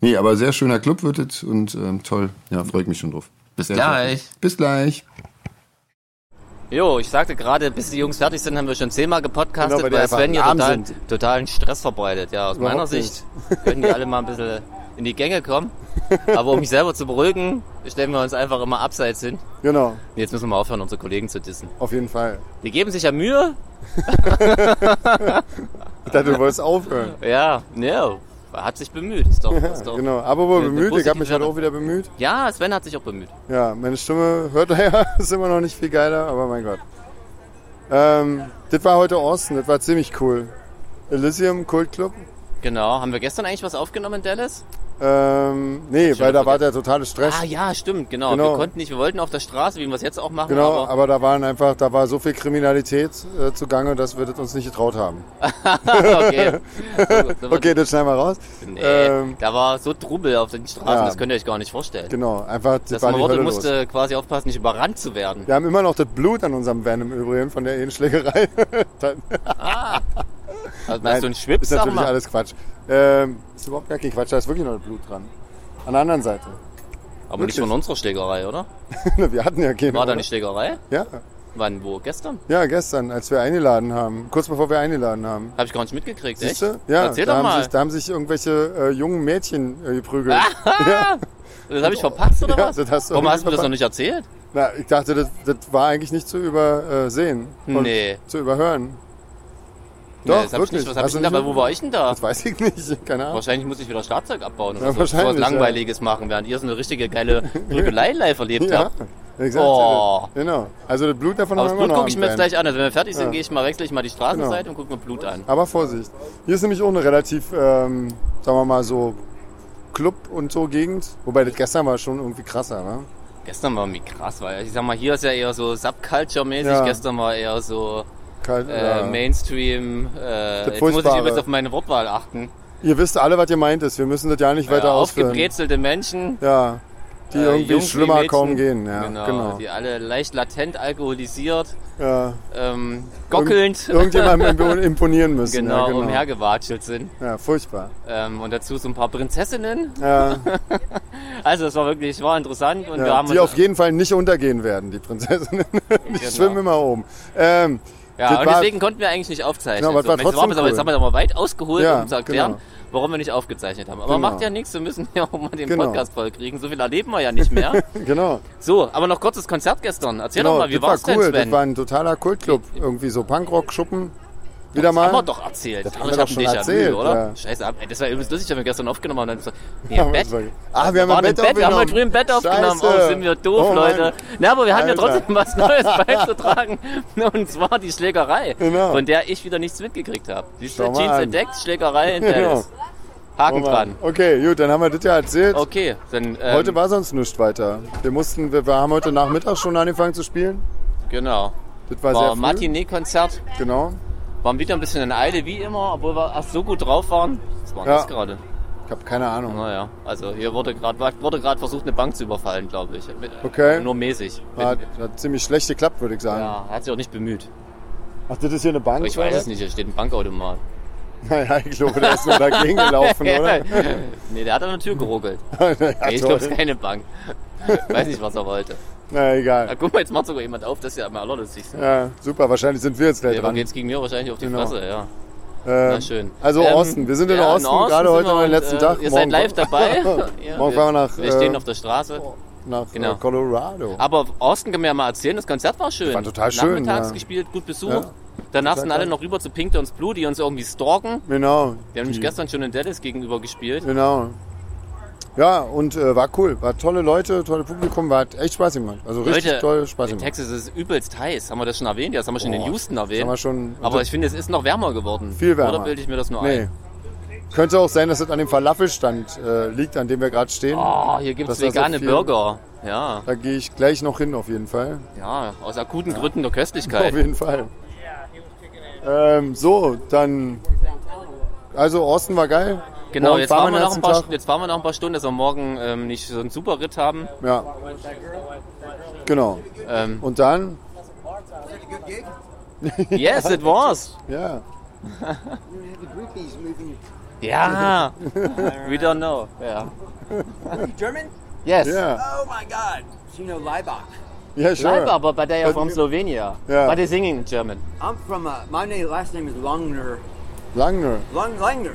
Speaker 2: Nee, aber sehr schöner Club wird es und ähm, toll. Ja, freue ich mich schon drauf.
Speaker 3: Bis
Speaker 2: Sehr
Speaker 3: gleich.
Speaker 2: schön. Bis gleich.
Speaker 3: Jo, ich sagte gerade, bis die Jungs fertig sind, haben wir schon zehnmal gepodcastet,
Speaker 1: Genau, weil
Speaker 3: weil Sven hier total, totalen Stress verbreitet. Ja, aus
Speaker 1: Überhaupt
Speaker 3: meiner Sicht können die alle mal ein bisschen in die Gänge kommen. Aber um mich selber zu beruhigen, stellen wir uns einfach immer abseits hin.
Speaker 1: Genau,
Speaker 3: jetzt müssen wir mal aufhören, unsere Kollegen zu dissen.
Speaker 1: auf jeden Fall.
Speaker 3: Die geben sich ja Mühe.
Speaker 1: Ich dachte, du wolltest aufhören.
Speaker 3: Ja, ne, hat sich bemüht. Ist doch, ist doch.
Speaker 1: Genau, aber wohl bemüht, ich habe mich halt auch wieder bemüht.
Speaker 3: Ja, Sven hat sich auch bemüht.
Speaker 1: Ja, meine Stimme hört er ja, ist immer noch nicht viel geiler, aber mein Gott. Ähm, das war heute Austin, das war ziemlich cool. Elysium Kult Club.
Speaker 3: Genau. Haben wir gestern eigentlich was aufgenommen in Dallas?
Speaker 1: Ähm, nee, weil da war der totale Stress.
Speaker 3: Ah ja, stimmt, genau.
Speaker 1: Genau.
Speaker 3: Wir konnten nicht, wir wollten auf der Straße, wie wir es jetzt auch machen,
Speaker 1: Genau,
Speaker 3: aber
Speaker 1: aber da waren einfach, da war so viel Kriminalität äh, zugange, dass wir das uns nicht getraut haben.
Speaker 3: okay. So,
Speaker 1: Okay, das schneiden wir raus.
Speaker 3: Nee,
Speaker 1: Ähm,
Speaker 3: da war so Trubel auf den Straßen,
Speaker 1: Ja.
Speaker 3: das könnt ihr euch gar nicht vorstellen.
Speaker 1: genau, einfach, das
Speaker 3: Das
Speaker 1: war die
Speaker 3: Morde
Speaker 1: Hölle los.
Speaker 3: musste quasi aufpassen, nicht überrannt zu werden.
Speaker 1: Wir haben immer noch das Blut an unserem Van im Übrigen von der Ehenschlägerei. Dann-
Speaker 3: Also,
Speaker 1: Nein,
Speaker 3: hast du einen Schwips,
Speaker 1: ist natürlich
Speaker 3: mal.
Speaker 1: alles Quatsch. Ähm, ist überhaupt gar kein Quatsch, da ist wirklich noch Blut dran. An der anderen Seite.
Speaker 3: Aber nicht
Speaker 1: wirklich.
Speaker 3: von unserer Schlägerei, oder?
Speaker 1: wir hatten ja keine.
Speaker 3: War da eine Schlägerei?
Speaker 1: Ja,
Speaker 3: Wann, wo? Gestern?
Speaker 1: ja, gestern, als wir eingeladen haben. Kurz bevor wir eingeladen haben.
Speaker 3: Hab ich gar nicht mitgekriegt,
Speaker 1: Siehst
Speaker 3: echt?
Speaker 1: Ja,
Speaker 3: Erzähl
Speaker 1: da,
Speaker 3: doch
Speaker 1: haben
Speaker 3: mal.
Speaker 1: sich, da haben sich irgendwelche äh, jungen Mädchen äh, geprügelt. ja. Das habe ich verpasst, oder
Speaker 2: Ja,
Speaker 1: was?
Speaker 2: das hast du
Speaker 1: Warum hast du mir das noch nicht erzählt?
Speaker 2: Na, ich dachte, das, das war eigentlich nicht zu übersehen. und
Speaker 1: Nee.
Speaker 2: Zu überhören.
Speaker 1: Nee,
Speaker 2: Doch,
Speaker 1: das ich
Speaker 2: wirklich.
Speaker 1: nicht. Was hab ich denn da? Wo war ich denn da?
Speaker 2: Das weiß ich nicht. Keine Ahnung.
Speaker 1: Wahrscheinlich muss ich wieder Schlagzeug abbauen oder
Speaker 2: Ja,
Speaker 1: so. So was
Speaker 2: wahrscheinlich, ja.
Speaker 1: Langweiliges machen, während ihr so eine richtige geile Prügelei live erlebt
Speaker 2: Ja,
Speaker 1: habt.
Speaker 2: exakt.
Speaker 1: Oh.
Speaker 2: Genau. Also das Blut davon
Speaker 1: Aber
Speaker 2: haben wir
Speaker 1: Blut gucke ich mir jetzt gleich an. Also wenn wir fertig sind,
Speaker 2: Ja.
Speaker 1: gehe ich mal, wechsle ich mal die Straßenseite
Speaker 2: Genau.
Speaker 1: und gucke mir Blut an.
Speaker 2: Aber Vorsicht. Hier ist nämlich auch eine relativ, ähm, sagen wir mal so, Club und so Gegend. Wobei das gestern war schon irgendwie krasser, ne?
Speaker 1: Gestern war mir krass, weil ich sag mal, hier ist ja eher so Subculture-mäßig.
Speaker 2: Ja.
Speaker 1: Gestern war eher so
Speaker 2: Kalt,
Speaker 1: äh,
Speaker 2: ja.
Speaker 1: Mainstream. Äh, jetzt muss ich übrigens auf meine Wortwahl achten.
Speaker 2: Ihr wisst alle, was ihr meint ist. Wir müssen das ja nicht weiter
Speaker 1: Ja,
Speaker 2: ausführen.
Speaker 1: aufgebrezelte Menschen.
Speaker 2: Ja. Die
Speaker 1: äh,
Speaker 2: irgendwie
Speaker 1: Jungs
Speaker 2: schlimmer
Speaker 1: Mädchen.
Speaker 2: kaum gehen. Ja,
Speaker 1: genau,
Speaker 2: genau.
Speaker 1: Die alle leicht latent alkoholisiert,
Speaker 2: Ja.
Speaker 1: ähm, gockelnd.
Speaker 2: Irgendjemandem impo- imponieren müssen.
Speaker 1: genau,
Speaker 2: ja, genau.
Speaker 1: umhergewatschelt sind.
Speaker 2: Ja, furchtbar.
Speaker 1: Ähm, und dazu so ein paar Prinzessinnen.
Speaker 2: Ja,
Speaker 1: Also es war wirklich, war interessant. Und wir
Speaker 2: ja,
Speaker 1: haben
Speaker 2: die auf jeden Fall nicht untergehen werden, die Prinzessinnen. Die
Speaker 1: Genau.
Speaker 2: schwimmen immer oben. Ähm,
Speaker 1: Ja,
Speaker 2: das
Speaker 1: und deswegen konnten wir eigentlich nicht aufzeichnen.
Speaker 2: Genau, aber es war trotzdem
Speaker 1: aber jetzt haben wir aber weit ausgeholt,
Speaker 2: Ja,
Speaker 1: um zu erklären,
Speaker 2: genau.
Speaker 1: warum wir nicht aufgezeichnet haben. Aber
Speaker 2: Genau.
Speaker 1: macht ja nichts, wir müssen ja auch mal den
Speaker 2: Genau.
Speaker 1: Podcast voll kriegen. So viel erleben wir ja nicht mehr.
Speaker 2: genau.
Speaker 1: so, aber noch kurzes Konzert gestern. Erzähl
Speaker 2: genau
Speaker 1: doch mal, wie
Speaker 2: war
Speaker 1: denn,
Speaker 2: cool.
Speaker 1: Sven?
Speaker 2: Das war ein totaler Kultclub. Irgendwie so Punkrock-Schuppen. Wieder mal.
Speaker 1: haben wir doch erzählt.
Speaker 2: Das haben wir doch schon
Speaker 1: Déjà-vu,
Speaker 2: erzählt,
Speaker 1: oder?
Speaker 2: ja.
Speaker 1: Scheiße, das war übrigens lustig, wenn wir gestern aufgenommen haben. und dann nee,
Speaker 2: Ja,
Speaker 1: im Bett.
Speaker 2: Ah, wir haben
Speaker 1: waren
Speaker 2: im Bett
Speaker 1: Bett, wir haben heute
Speaker 2: aufgenommen.
Speaker 1: früh im Bett aufgenommen.
Speaker 2: Scheiße.
Speaker 1: Oh, sind wir doof,
Speaker 2: Oh.
Speaker 1: Leute. Na, aber wir haben ja
Speaker 2: Alter.
Speaker 1: trotzdem was Neues beizutragen. Und zwar die Schlägerei,
Speaker 2: Genau.
Speaker 1: von der ich wieder nichts mitgekriegt habe. Siehst du, Jeans
Speaker 2: an.
Speaker 1: entdeckt, Schlägerei in
Speaker 2: Genau.
Speaker 1: Haken
Speaker 2: Oh
Speaker 1: dran.
Speaker 2: Okay, gut, dann haben wir das ja erzählt.
Speaker 1: Okay, dann ähm,
Speaker 2: Heute war sonst nichts weiter. Wir mussten, wir, wir haben heute Nachmittag schon angefangen zu spielen.
Speaker 1: genau.
Speaker 2: Das war,
Speaker 1: War
Speaker 2: sehr früh.
Speaker 1: Matinee-Konzert.
Speaker 2: Genau.
Speaker 1: Waren wieder ein bisschen in Eile wie immer, obwohl wir erst so gut drauf waren. Was war
Speaker 2: Ja.
Speaker 1: das gerade?
Speaker 2: Ich habe keine Ahnung.
Speaker 1: Naja, also hier wurde gerade wurde gerade versucht, eine Bank zu überfallen, glaube ich. Mit,
Speaker 2: Okay.
Speaker 1: Nur mäßig.
Speaker 2: Hat, hat ziemlich schlecht geklappt, würde ich sagen.
Speaker 1: Ja, er hat sich auch nicht bemüht.
Speaker 2: Ach, das ist hier eine Bank?
Speaker 1: Aber ich weiß es nicht, hier steht ein Bankautomat.
Speaker 2: Naja, ich glaube, der ist nur dagegen gelaufen, oder?
Speaker 1: nee, der hat an der Tür geruckelt.
Speaker 2: ja,
Speaker 1: Nee, ich glaube, es ist keine Bank. weiß nicht, was er wollte.
Speaker 2: Na,
Speaker 1: Na,
Speaker 2: egal.
Speaker 1: guck mal, jetzt macht sogar jemand auf, das ist ja mal allerlustig.
Speaker 2: Ja, super. Wahrscheinlich sind wir jetzt gleich
Speaker 1: Ja,
Speaker 2: dran.
Speaker 1: jetzt ging mir wahrscheinlich auf die
Speaker 2: Genau.
Speaker 1: Fresse, ja.
Speaker 2: Ähm,
Speaker 1: Na schön.
Speaker 2: Also
Speaker 1: Ähm,
Speaker 2: Austin. Wir sind in
Speaker 1: ja,
Speaker 2: Austin, gerade
Speaker 1: sind
Speaker 2: heute
Speaker 1: wir
Speaker 2: noch den letzten
Speaker 1: äh,
Speaker 2: Tag.
Speaker 1: Ihr
Speaker 2: Morgen-
Speaker 1: seid live dabei. ja,
Speaker 2: Morgen fahren wir nach,
Speaker 1: Wir stehen
Speaker 2: äh,
Speaker 1: auf der Straße.
Speaker 2: nach
Speaker 1: Genau.
Speaker 2: äh, Colorado.
Speaker 1: Aber Austin kann mir ja mal erzählen, das Konzert war schön.
Speaker 2: War total schön,
Speaker 1: Nachmittags
Speaker 2: ja.
Speaker 1: gespielt, gut Besuch.
Speaker 2: Ja.
Speaker 1: Danach sind alle noch rüber zu Pink Dons Blue, die uns irgendwie stalken.
Speaker 2: Genau.
Speaker 1: Wir haben nämlich gestern schon in Dallas gegenüber gespielt.
Speaker 2: Genau. Ja, und äh, war cool. War tolle Leute, tolle Publikum, war echt Spaß gemacht. Also richtig
Speaker 1: Leute,
Speaker 2: toll Spaß
Speaker 1: in
Speaker 2: gemacht.
Speaker 1: Texas ist es übelst heiß. Haben wir das schon erwähnt? Ja, das haben wir schon in
Speaker 2: Boah,
Speaker 1: Houston
Speaker 2: Das haben
Speaker 1: erwähnt.
Speaker 2: wir schon.
Speaker 1: Aber ich finde, es ist noch wärmer geworden.
Speaker 2: Viel wärmer.
Speaker 1: Oder bilde ich mir das nur
Speaker 2: nee.
Speaker 1: ein?
Speaker 2: Könnte auch sein, dass das an dem Falafelstand äh, liegt, an dem wir gerade stehen.
Speaker 1: Oh, hier gibt es
Speaker 2: so
Speaker 1: vegane
Speaker 2: viel.
Speaker 1: Burger. Ja,
Speaker 2: Da gehe ich gleich noch hin, auf jeden Fall.
Speaker 1: ja, aus akuten Gründen der
Speaker 2: Auf
Speaker 1: Köstlichkeit.
Speaker 2: jeden Fall. Ähm, so, dann. Also, Austin war geil.
Speaker 1: Genau,
Speaker 2: Morgen
Speaker 1: jetzt
Speaker 2: fahren
Speaker 1: fahren, wir noch ein paar,
Speaker 2: Tag.
Speaker 1: jetzt fahren wir noch ein paar Stunden, dass wir morgen ähm, nicht so einen super Ritt haben.
Speaker 2: Ja. Genau.
Speaker 1: Ähm,
Speaker 2: Und dann,
Speaker 1: yes, it was.
Speaker 2: ja.
Speaker 1: Ja. We don't know. Ja.
Speaker 4: German?
Speaker 1: Yes.
Speaker 2: Ja.
Speaker 4: Oh my god. You know Leibach.
Speaker 2: Ja, sure.
Speaker 1: Leiber, but, but they are
Speaker 2: But-
Speaker 1: from Slovenia.
Speaker 2: Yeah.
Speaker 1: But they're singing in German.
Speaker 4: I'm from, uh, my name, last name is Longner.
Speaker 2: Langer.
Speaker 4: Long, Langner.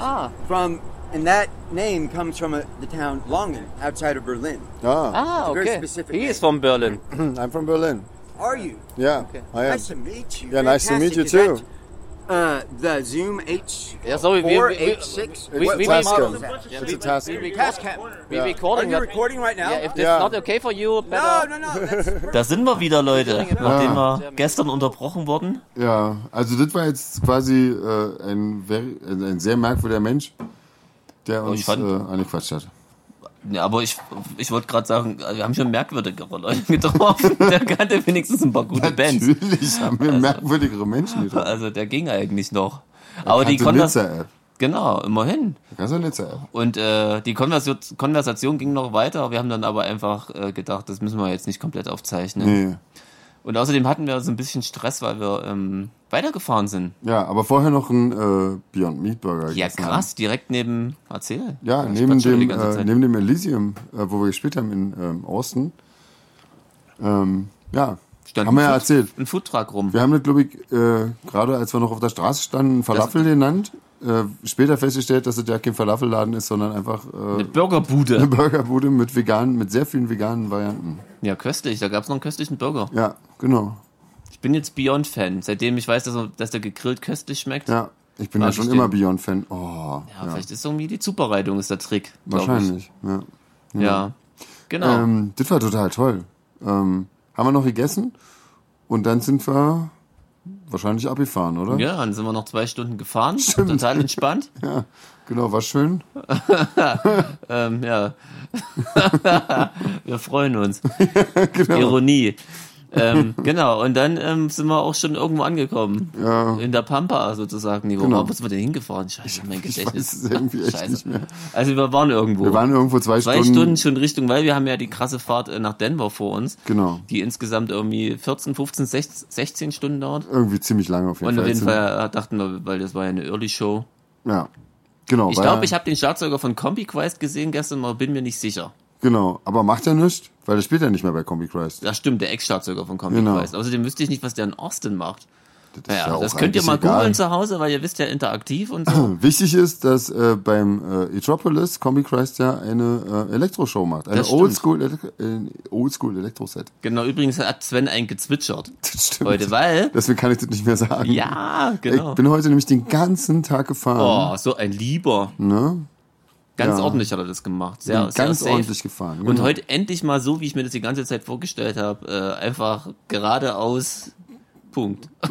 Speaker 1: Ah.
Speaker 4: From, and that name comes from uh the town Longen, outside of Berlin.
Speaker 2: Ah,
Speaker 1: Ah,
Speaker 4: a very
Speaker 1: okay.
Speaker 4: specific
Speaker 1: He
Speaker 4: name.
Speaker 1: is from Berlin.
Speaker 2: I'm from Berlin.
Speaker 4: Are you?
Speaker 2: Yeah, I am.
Speaker 4: Nice to meet you.
Speaker 2: Yeah, nice to meet you
Speaker 4: Fantastic. Is
Speaker 2: too.
Speaker 4: Uh, the Zoom H.
Speaker 1: Yeah, so we- we-
Speaker 4: four,
Speaker 1: we-
Speaker 4: H six.
Speaker 1: we-
Speaker 4: What-
Speaker 1: we-
Speaker 4: what
Speaker 1: we-
Speaker 4: is that?
Speaker 1: Yeah,
Speaker 2: It's
Speaker 1: we-
Speaker 2: a task.
Speaker 1: we
Speaker 4: Tascam.
Speaker 1: we
Speaker 2: Yeah.
Speaker 4: Are
Speaker 1: recording
Speaker 4: you recording right now?
Speaker 1: Yeah, if this
Speaker 2: Yeah.
Speaker 1: not okay for you,
Speaker 4: no,
Speaker 1: better.
Speaker 4: no, no. That's
Speaker 3: Da sind wir wieder, Leute, nachdem wir gestern unterbrochen wurden.
Speaker 5: Ja, also das war jetzt quasi äh, ein, very, ein sehr merkwürdiger Mensch, der uns
Speaker 1: ich fand-
Speaker 5: äh, angequatscht hat.
Speaker 1: Ja, aber ich, ich wollte gerade sagen, wir haben schon merkwürdigere Leute getroffen. Der kannte wenigstens ein paar gute Bands.
Speaker 5: Natürlich haben wir merkwürdigere Menschen getroffen.
Speaker 1: Also der ging eigentlich noch. Aber die Konvers
Speaker 5: Nizza-App.
Speaker 1: Genau, immerhin.
Speaker 5: Du Nizza-App?
Speaker 1: Und äh, die Konversation, Konversation ging noch weiter. Wir haben dann aber einfach äh, gedacht, das müssen wir jetzt nicht komplett aufzeichnen.
Speaker 5: Nee.
Speaker 1: Und außerdem hatten wir so ein bisschen Stress, weil wir ähm, weitergefahren sind.
Speaker 5: Ja, aber vorher noch ein äh, Beyond Meat Burger.
Speaker 1: Ja, krass, direkt neben. Erzähl.
Speaker 5: Ja, neben dem, äh, neben dem Elysium, äh, wo wir gespielt haben in ähm, Austin. Ähm, ja,
Speaker 1: Stand
Speaker 5: haben wir ja
Speaker 1: ein
Speaker 5: erzählt.
Speaker 1: Ein Foodtruck rum.
Speaker 5: Wir haben das, glaube ich, äh, gerade als wir noch auf der Straße standen, Falafel genannt.
Speaker 2: Äh, später festgestellt, dass es ja kein Falafelladen ist, sondern einfach äh,
Speaker 3: Eine Burgerbude.
Speaker 2: eine Burgerbude mit veganen, mit sehr vielen veganen Varianten.
Speaker 3: Ja, köstlich. Da gab es noch einen köstlichen Burger.
Speaker 2: Ja, genau.
Speaker 3: Ich bin jetzt Beyond-Fan. Seitdem ich weiß, dass, er, dass der gegrillt köstlich schmeckt. Ja,
Speaker 2: Ja, ich bin ja schon immer. Beyond-Fan. Oh, ja,
Speaker 3: vielleicht ist irgendwie die Zubereitung ist der Trick.
Speaker 2: wahrscheinlich. Ja.
Speaker 3: Ich. Ja. Genau.
Speaker 2: Ähm, das war total toll. Ähm, haben wir noch gegessen und dann sind wir wahrscheinlich abgefahren, oder?
Speaker 3: ja, dann sind wir noch zwei Stunden gefahren. Total entspannt.
Speaker 2: Ja, genau, war schön.
Speaker 3: Ähm, ja. wir freuen uns.
Speaker 2: genau.
Speaker 3: Ironie. Ähm, genau, und dann ähm, sind wir auch schon irgendwo angekommen.
Speaker 2: Ja.
Speaker 3: In der Pampa sozusagen. Nee, wo
Speaker 2: Genau.
Speaker 3: waren wir denn hingefahren? Scheiße, mein Gedächtnis. Scheiße.
Speaker 2: nicht mehr.
Speaker 3: Also wir waren irgendwo.
Speaker 2: Wir waren irgendwo zwei,
Speaker 3: zwei Stunden schon Richtung, weil wir haben ja die krasse Fahrt äh, nach Denver vor uns,
Speaker 2: Genau.
Speaker 3: die insgesamt irgendwie 14, 15, 16, 16 Stunden dauert.
Speaker 2: Irgendwie ziemlich lange auf jeden
Speaker 3: Und
Speaker 2: Fall.
Speaker 3: auf jeden
Speaker 2: Sind-
Speaker 3: Fall äh, dachten wir, weil das war ja eine Early Show.
Speaker 2: Ja. Genau.
Speaker 3: Ich glaube, ich habe den Schlagzeuger von Combi Quest gesehen gestern, aber bin mir nicht sicher.
Speaker 2: Genau. Aber macht ja nichts, weil der spielt ja nicht mehr bei Combi Christ.
Speaker 3: Das stimmt, der Ex-Schlagzeuger von Combi
Speaker 2: Genau.
Speaker 3: Quest. Außerdem wüsste ich nicht, was der in Austin macht.
Speaker 2: Das, ist
Speaker 3: Naja,
Speaker 2: ja auch
Speaker 3: das könnt ihr mal
Speaker 2: egal.
Speaker 3: googeln zu Hause, weil ihr wisst ja interaktiv und so.
Speaker 2: Wichtig ist, dass äh, beim äh, Etropolis Combi Christ ja eine äh, Elektroshow macht. Eine. Oldschool äh, Oldschool Elektro-Set.
Speaker 3: genau, übrigens hat Sven ein gezwitschert
Speaker 2: Das stimmt.
Speaker 3: heute, weil...
Speaker 2: Deswegen kann ich das nicht mehr sagen.
Speaker 3: Ja, genau.
Speaker 2: Ich bin heute nämlich den ganzen Tag gefahren.
Speaker 3: Oh, so ein Lieber.
Speaker 2: Ne?
Speaker 3: Ganz
Speaker 2: Ja.
Speaker 3: ordentlich hat er das gemacht. Sehr,
Speaker 2: Bin
Speaker 3: sehr
Speaker 2: ganz
Speaker 3: safe.
Speaker 2: ordentlich gefahren.
Speaker 3: Und
Speaker 2: genau.
Speaker 3: heute endlich mal so, wie ich mir das die ganze Zeit vorgestellt habe, äh, einfach geradeaus Punkt.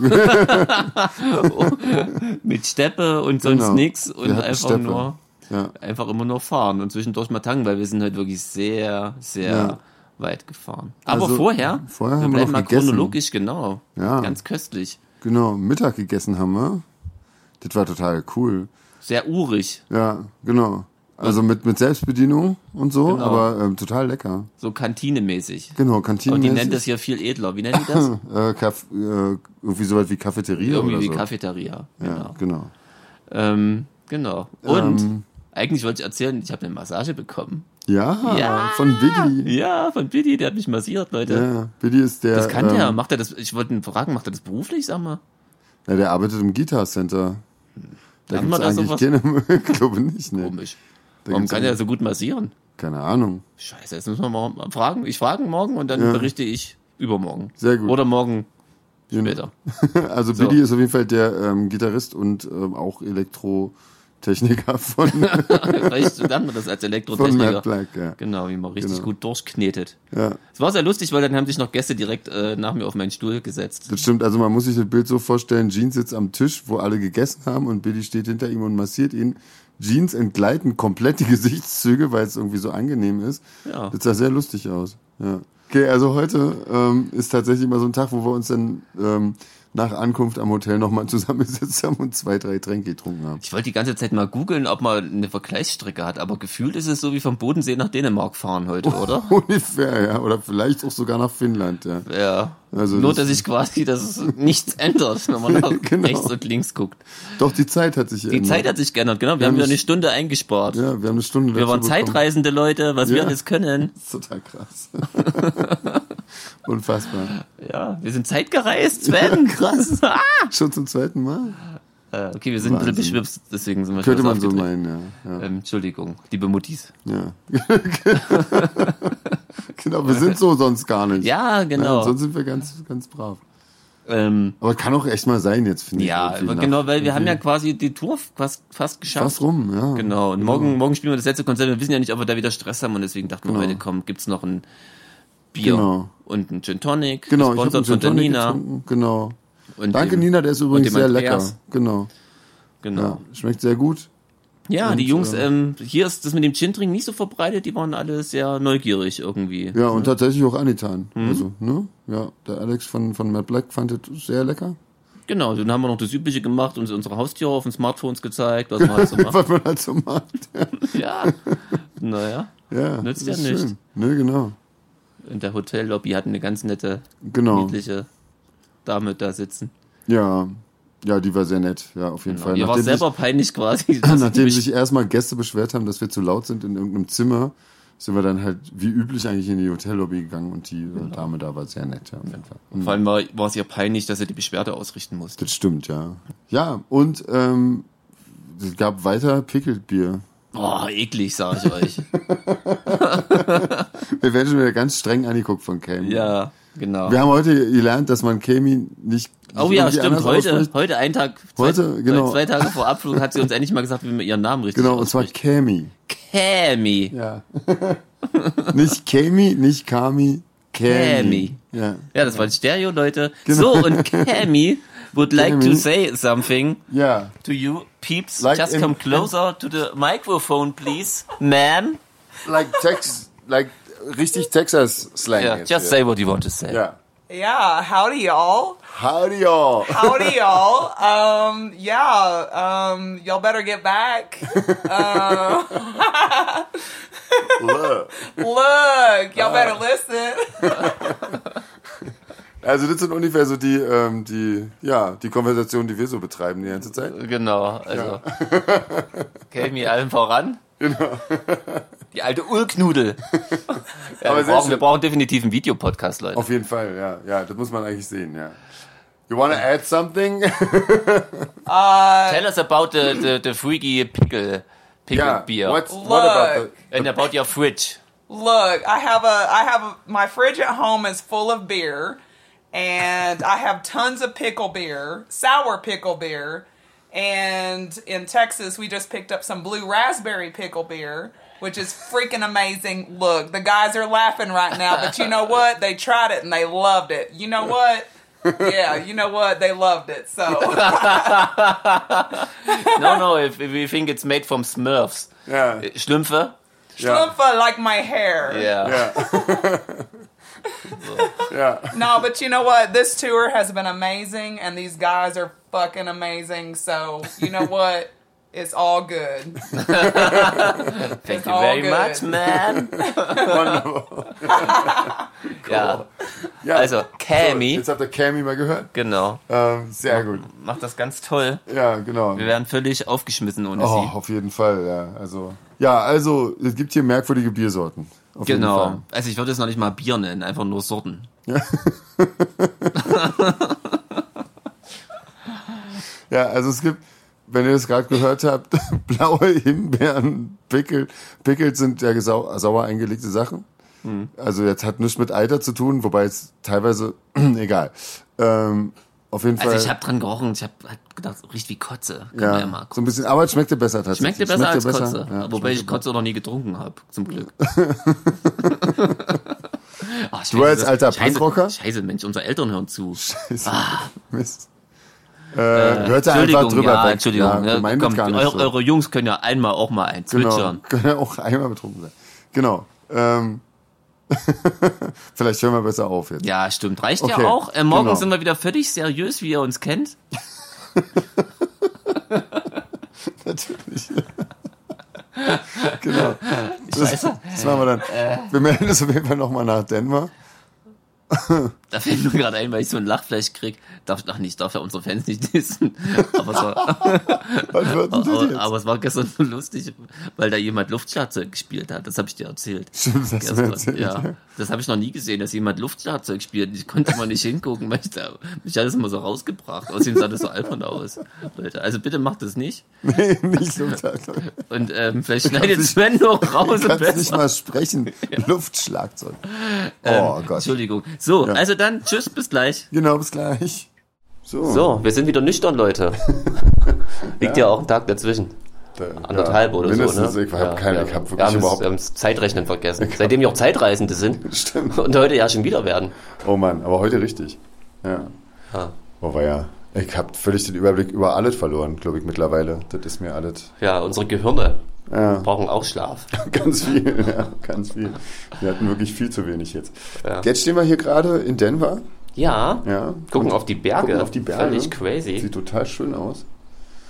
Speaker 3: Mit Steppe und sonst
Speaker 2: Genau.
Speaker 3: nix und einfach
Speaker 2: Steppe.
Speaker 3: nur
Speaker 2: Ja.
Speaker 3: einfach immer nur fahren und zwischendurch mal tanken, weil wir sind halt wirklich sehr, sehr weit gefahren. Aber
Speaker 2: Also,
Speaker 3: vorher,
Speaker 2: vorher
Speaker 3: wir
Speaker 2: haben wir
Speaker 3: bleiben mal
Speaker 2: gegessen.
Speaker 3: chronologisch, genau.
Speaker 2: Ja.
Speaker 3: Ganz köstlich.
Speaker 2: Genau, Mittag gegessen haben wir. Das war total cool.
Speaker 3: Sehr urig.
Speaker 2: Ja, genau. Also mit, mit Selbstbedienung und so,
Speaker 3: Genau.
Speaker 2: aber ähm, total lecker.
Speaker 3: So kantinemäßig.
Speaker 2: Genau, Kantine.
Speaker 3: Und die nennen das hier viel edler. Wie nennen die das?
Speaker 2: äh, Kaff, äh, irgendwie sowas wie Cafeteria
Speaker 3: Irgendwie
Speaker 2: oder
Speaker 3: wie
Speaker 2: so.
Speaker 3: Cafeteria. Genau.
Speaker 2: Ja, genau.
Speaker 3: Ähm, genau. Und
Speaker 2: Ähm.
Speaker 3: eigentlich wollte ich erzählen, ich habe eine Massage bekommen.
Speaker 2: Ja,
Speaker 3: Ja.
Speaker 2: von Biggie.
Speaker 3: Ja, von Biddy, der hat mich massiert, Leute.
Speaker 2: Ja, Biggie ist der.
Speaker 3: Das kann
Speaker 2: ähm,
Speaker 3: der. Macht er das? Ich wollte ihn fragen, macht er das beruflich, sag mal?
Speaker 2: Ja, der arbeitet im Guitar Center. Da
Speaker 3: Haben
Speaker 2: gibt's
Speaker 3: wir da
Speaker 2: eigentlich
Speaker 3: sowas?
Speaker 2: keine, glaube nicht, ne.
Speaker 3: Komisch.
Speaker 2: Da
Speaker 3: Warum kann er so gut massieren?
Speaker 2: Keine Ahnung.
Speaker 3: Scheiße, jetzt müssen wir mal fragen. Ich frage morgen und dann
Speaker 2: Ja.
Speaker 3: berichte ich übermorgen.
Speaker 2: Sehr gut.
Speaker 3: Oder morgen später.
Speaker 2: Also
Speaker 3: So.
Speaker 2: Biddy ist auf jeden Fall der ähm, Gitarrist und ähm, auch Elektrotechniker von,
Speaker 3: Vielleicht lernt man das als
Speaker 2: von
Speaker 3: Elektrotechniker.
Speaker 2: Matt Black. Ja.
Speaker 3: Genau, wie man richtig
Speaker 2: Genau.
Speaker 3: gut durchknetet.
Speaker 2: ja,
Speaker 3: Es war sehr lustig, weil dann haben sich noch Gäste direkt äh, nach mir auf meinen Stuhl gesetzt.
Speaker 2: das stimmt. Also man muss sich das Bild so vorstellen, Jeans sitzt am Tisch, wo alle gegessen haben und Biddy steht hinter ihm und massiert ihn. Jeans entgleiten komplett die Gesichtszüge, weil es irgendwie so angenehm ist.
Speaker 3: Ja.
Speaker 2: Das sah sehr lustig aus. Ja. Okay, also heute ähm, ist tatsächlich mal so ein Tag, wo wir uns dann ähm, nach Ankunft am Hotel nochmal zusammengesetzt haben und zwei, drei Tränke getrunken haben.
Speaker 3: Ich wollte die ganze Zeit mal googeln, ob man eine Vergleichsstrecke hat, aber gefühlt ist es so wie vom Bodensee nach Dänemark fahren heute, oder?
Speaker 2: Ungefähr, ja. Oder vielleicht auch sogar nach Finnland, ja.
Speaker 3: Ja.
Speaker 2: Also
Speaker 3: Nur,
Speaker 2: das-
Speaker 3: dass sich quasi das nichts ändert, wenn man nach
Speaker 2: Genau.
Speaker 3: rechts und links guckt.
Speaker 2: Doch, die Zeit hat sich
Speaker 3: Die Zeit hat sich geändert, genau. Wir haben
Speaker 2: haben
Speaker 3: wieder eine Stunde eingespart.
Speaker 2: Ja, wir haben eine Stunde
Speaker 3: Wir waren
Speaker 2: bekommen.
Speaker 3: Zeitreisende Leute, was wir
Speaker 2: Ja.
Speaker 3: alles können.
Speaker 2: Das ist total krass. Unfassbar.
Speaker 3: Ja, wir sind zeitgereist, Sven. Krass. Ah!
Speaker 2: Schon zum zweiten Mal?
Speaker 3: Äh, okay, wir sind ein bisschen
Speaker 2: Wahnsinn.
Speaker 3: beschwipst, deswegen sind wir
Speaker 2: Könnte man so meinen, ja. ja.
Speaker 3: Ähm, Entschuldigung, liebe Muttis.
Speaker 2: ja. genau, wir sind so sonst gar nicht.
Speaker 3: Ja, genau.
Speaker 2: Nein, sonst sind wir ganz, ganz brav.
Speaker 3: Ähm,
Speaker 2: Aber kann auch echt mal sein jetzt, finde ich.
Speaker 3: ja, aber
Speaker 2: nach-
Speaker 3: genau, weil wir haben ja quasi die Tour fast, fast geschafft.
Speaker 2: Fast rum, ja.
Speaker 3: Genau, und morgen, morgen spielen wir das letzte Konzert. Wir wissen ja nicht, ob wir da wieder Stress haben und deswegen dachten wir
Speaker 2: Genau.
Speaker 3: heute, komm, gibt's noch ein Bier
Speaker 2: Genau.
Speaker 3: und ein Gin Tonic,
Speaker 2: Genau, ich habe einen
Speaker 3: von der
Speaker 2: Gin Tonic
Speaker 3: Nina.
Speaker 2: getrunken. Genau.
Speaker 3: Und
Speaker 2: Danke,
Speaker 3: dem,
Speaker 2: Nina, der ist übrigens sehr lecker. Genau.
Speaker 3: Genau.
Speaker 2: Ja, schmeckt sehr gut.
Speaker 3: Ja, die
Speaker 2: Und,
Speaker 3: Jungs,
Speaker 2: äh,
Speaker 3: ähm, hier ist das mit dem Gin-Trinken nicht so verbreitet, die waren alle sehr neugierig irgendwie.
Speaker 2: Ja, und tatsächlich auch angetan.
Speaker 3: Mhm.
Speaker 2: Also, ne? Ja, der Alex von, von Matt Black fand es sehr lecker.
Speaker 3: Genau, dann haben wir noch das Übliche gemacht und unsere Haustiere auf den Smartphones gezeigt, was man halt so macht.
Speaker 2: Was man halt so macht.
Speaker 3: ja, naja,
Speaker 2: Ja,
Speaker 3: Nützt
Speaker 2: das
Speaker 3: ja nicht.
Speaker 2: schön. Ne, genau.
Speaker 3: In der Hotellobby hatten eine ganz nette,
Speaker 2: Genau.
Speaker 3: niedliche Dame da sitzen.
Speaker 2: Ja. Ja, die war sehr nett. Ja, auf jeden
Speaker 3: Genau.
Speaker 2: Fall.
Speaker 3: Ihr war selber peinlich quasi.
Speaker 2: Nachdem sich erstmal Gäste beschwert haben, dass wir zu laut sind in irgendeinem Zimmer, sind wir dann halt wie üblich eigentlich in die Hotellobby gegangen und die
Speaker 3: Genau.
Speaker 2: Dame da war sehr nett. Ja, auf jeden Fall.
Speaker 3: Vor allem war, war es ihr peinlich, dass er die Beschwerde ausrichten musste.
Speaker 2: Das stimmt, ja. Ja, und ähm, es gab weiter Pickelbier.
Speaker 3: Oh, eklig, sag ich euch.
Speaker 2: Wir werden schon wieder ganz streng angeguckt von Kami.
Speaker 3: ja, genau.
Speaker 2: Wir haben heute gelernt, dass man Kami nicht.
Speaker 3: Oh ja, stimmt. Heute,
Speaker 2: ausspricht.
Speaker 3: heute, einen Tag, zwei,
Speaker 2: Heute, genau.
Speaker 3: zwei Tage vor Abflug hat sie uns endlich mal gesagt, wie man ihren Namen richtig
Speaker 2: Genau, und zwar. Kami.
Speaker 3: Kami.
Speaker 2: Ja. nicht Kami, nicht Kami. Kami. Ja.
Speaker 3: Ja, das war ein Stereo, Leute.
Speaker 2: Genau.
Speaker 3: So, und Kami would like
Speaker 2: Kami.
Speaker 3: to say something
Speaker 2: Ja.
Speaker 3: to you peeps.
Speaker 2: Like
Speaker 3: Just come closer to the microphone, please. Ma'am.
Speaker 2: Like Tex, like richtig Texas Slang.
Speaker 3: Yeah,
Speaker 2: jetzt
Speaker 3: just
Speaker 2: hier.
Speaker 3: say what you want to say.
Speaker 2: Ja.
Speaker 6: Yeah, howdy y'all.
Speaker 2: Howdy y'all.
Speaker 6: Howdy y'all. Um, yeah, um, y'all better get back. Uh,
Speaker 2: Look.
Speaker 6: look, y'all better listen.
Speaker 2: Also das sind ungefähr so die, ähm, die, ja, die Konversationen, die wir so betreiben die ganze Zeit.
Speaker 3: Genau, also. Kami allen voran.
Speaker 2: Genau.
Speaker 3: Die alte Urknudel. Ja,
Speaker 2: Aber
Speaker 3: wir, brauchen, wir brauchen definitiv einen Videopodcast, Leute.
Speaker 2: Auf jeden Fall, ja, ja, das muss man eigentlich sehen, ja. You wanna add something?
Speaker 3: Tell us about the, the, the freaky pickle, pickle
Speaker 2: ja.
Speaker 3: beer.
Speaker 2: What, what about the,
Speaker 3: And about your fridge.
Speaker 6: Look, I have a, I have a, my fridge at home is full of beer, and I have tons of pickle beer, sour pickle beer, and in Texas we just picked up some blue raspberry pickle beer, which is freaking amazing. Look, the guys are laughing right now, but you know what? They tried it and they loved it. You know what? Yeah, you know what? They loved it. So
Speaker 3: No, no, if, if we think it's made from Smurfs.
Speaker 2: yeah,
Speaker 3: Schlümpfe?
Speaker 2: ja,
Speaker 6: Schlümpfe like my hair.
Speaker 3: Yeah.
Speaker 2: ja. ja.
Speaker 6: No, but you know what? This tour has been amazing, and these guys are fucking amazing. So you know what? It's all good.
Speaker 3: Thank you very
Speaker 6: good.
Speaker 3: much, man. ja,
Speaker 2: ja.
Speaker 3: also Kami,
Speaker 2: Jetzt habt ihr Cami mal gehört.
Speaker 3: genau,
Speaker 2: Ähm, sehr gut.
Speaker 3: macht das ganz toll.
Speaker 2: Ja, genau.
Speaker 3: Wir wären völlig aufgeschmissen ohne
Speaker 2: Oh,
Speaker 3: sie.
Speaker 2: auf jeden Fall, ja. Also, ja, also, es gibt hier merkwürdige Biersorten. Auf jeden
Speaker 3: Genau.
Speaker 2: Fall.
Speaker 3: Also ich würde es noch nicht mal Bier nennen, einfach nur Sorten.
Speaker 2: Ja, also es gibt, wenn ihr das gerade gehört habt, blaue Himbeeren, Pickel. Pickel sind ja sau sauer eingelegte Sachen.
Speaker 3: Hm.
Speaker 2: Also jetzt hat nichts mit Eiter zu tun, wobei es teilweise, egal. Ähm, auf jeden Fall.
Speaker 3: Also ich habe dran gerochen, ich habe gedacht, riecht wie Kotze. Kann ja
Speaker 2: ja,
Speaker 3: mal
Speaker 2: so ein bisschen, aber es schmeckte besser tatsächlich.
Speaker 3: Schmeckt dir besser als
Speaker 2: Schmeckte
Speaker 3: Kotze.
Speaker 2: ja,
Speaker 3: Wobei ich
Speaker 2: schmeckte
Speaker 3: Kotze noch nie getrunken habe, zum Glück. Ah,
Speaker 2: Du als
Speaker 3: scheiße,
Speaker 2: alter
Speaker 3: scheiße,
Speaker 2: Punkrocker?
Speaker 3: Scheiße, Mensch, unsere Eltern hören zu.
Speaker 2: besser. Mist. Äh, hört da einfach drüber
Speaker 3: ja,
Speaker 2: weg.
Speaker 3: Entschuldigung.
Speaker 2: Ja,
Speaker 3: Ja,
Speaker 2: meinen
Speaker 3: komm,
Speaker 2: das gar nicht
Speaker 3: eure,
Speaker 2: so.
Speaker 3: eure Jungs können ja einmal auch mal ein
Speaker 2: Genau.
Speaker 3: zwitschern.
Speaker 2: Können ja auch einmal betrunken sein. Genau. Ähm, Vielleicht hören wir besser auf jetzt.
Speaker 3: Ja, stimmt. Reicht
Speaker 2: Okay,
Speaker 3: ja auch. Äh, morgen
Speaker 2: genau.
Speaker 3: sind wir wieder völlig seriös, wie ihr uns kennt.
Speaker 2: Natürlich. genau. Das, das machen wir dann. Wir melden uns auf jeden Fall nochmal nach Denver.
Speaker 3: Da fällt mir gerade ein, weil ich so ein Lachfleisch krieg. Darf, ach nicht, darf ja unsere Fans nicht dissen. Aber es war, aber, aber es war gestern so lustig, weil da jemand Luftschlagzeug gespielt hat. Das habe ich dir erzählt.
Speaker 2: Stimmt, das
Speaker 3: Gestern,
Speaker 2: erzählt.
Speaker 3: ja. Das habe ich noch nie gesehen, dass jemand Luftschlagzeug spielt. Ich konnte mal nicht hingucken, weil ich da, mich hat das immer so rausgebracht. Außerdem sah das so albern aus. Leute, also bitte macht das nicht.
Speaker 2: Nee, nicht so.
Speaker 3: Und ähm, vielleicht schneidet Sven noch raus
Speaker 2: Du kannst nicht mal sprechen. Luftschlagzeug. Oh
Speaker 3: Ähm,
Speaker 2: Gott.
Speaker 3: Entschuldigung. So,
Speaker 2: Ja.
Speaker 3: also dann, tschüss, bis gleich.
Speaker 2: Genau, bis gleich. So.
Speaker 3: So, wir sind wieder nüchtern, Leute. Liegt ja, auch ein Tag dazwischen.
Speaker 2: Da-
Speaker 3: Anderthalb
Speaker 2: ja,
Speaker 3: oder
Speaker 2: mindestens,
Speaker 3: so, ne?
Speaker 2: Ich habe keine, ich habe
Speaker 3: wir
Speaker 2: wirklich
Speaker 3: haben
Speaker 2: überhaupt.
Speaker 3: wir haben das Zeitrechnen vergessen. Seitdem wir auch Zeitreisende sind.
Speaker 2: Stimmt.
Speaker 3: Und heute ja schon wieder werden.
Speaker 2: Oh Mann, aber heute richtig. Ja.
Speaker 3: Ja.
Speaker 2: Oh, war ja. Ich habe völlig den Überblick über alles verloren, glaube ich, mittlerweile. Das ist mir alles.
Speaker 3: Ja, unsere Gehirne
Speaker 2: Ja,
Speaker 3: brauchen auch Schlaf.
Speaker 2: ganz viel, ja, ganz viel. Wir hatten wirklich viel zu wenig jetzt.
Speaker 3: Ja.
Speaker 2: Jetzt stehen wir hier gerade in Denver.
Speaker 3: Ja,
Speaker 2: Ja.
Speaker 3: gucken
Speaker 2: Und
Speaker 3: auf die Berge.
Speaker 2: Gucken auf die Berge.
Speaker 3: Völlig crazy.
Speaker 2: Sieht total schön aus.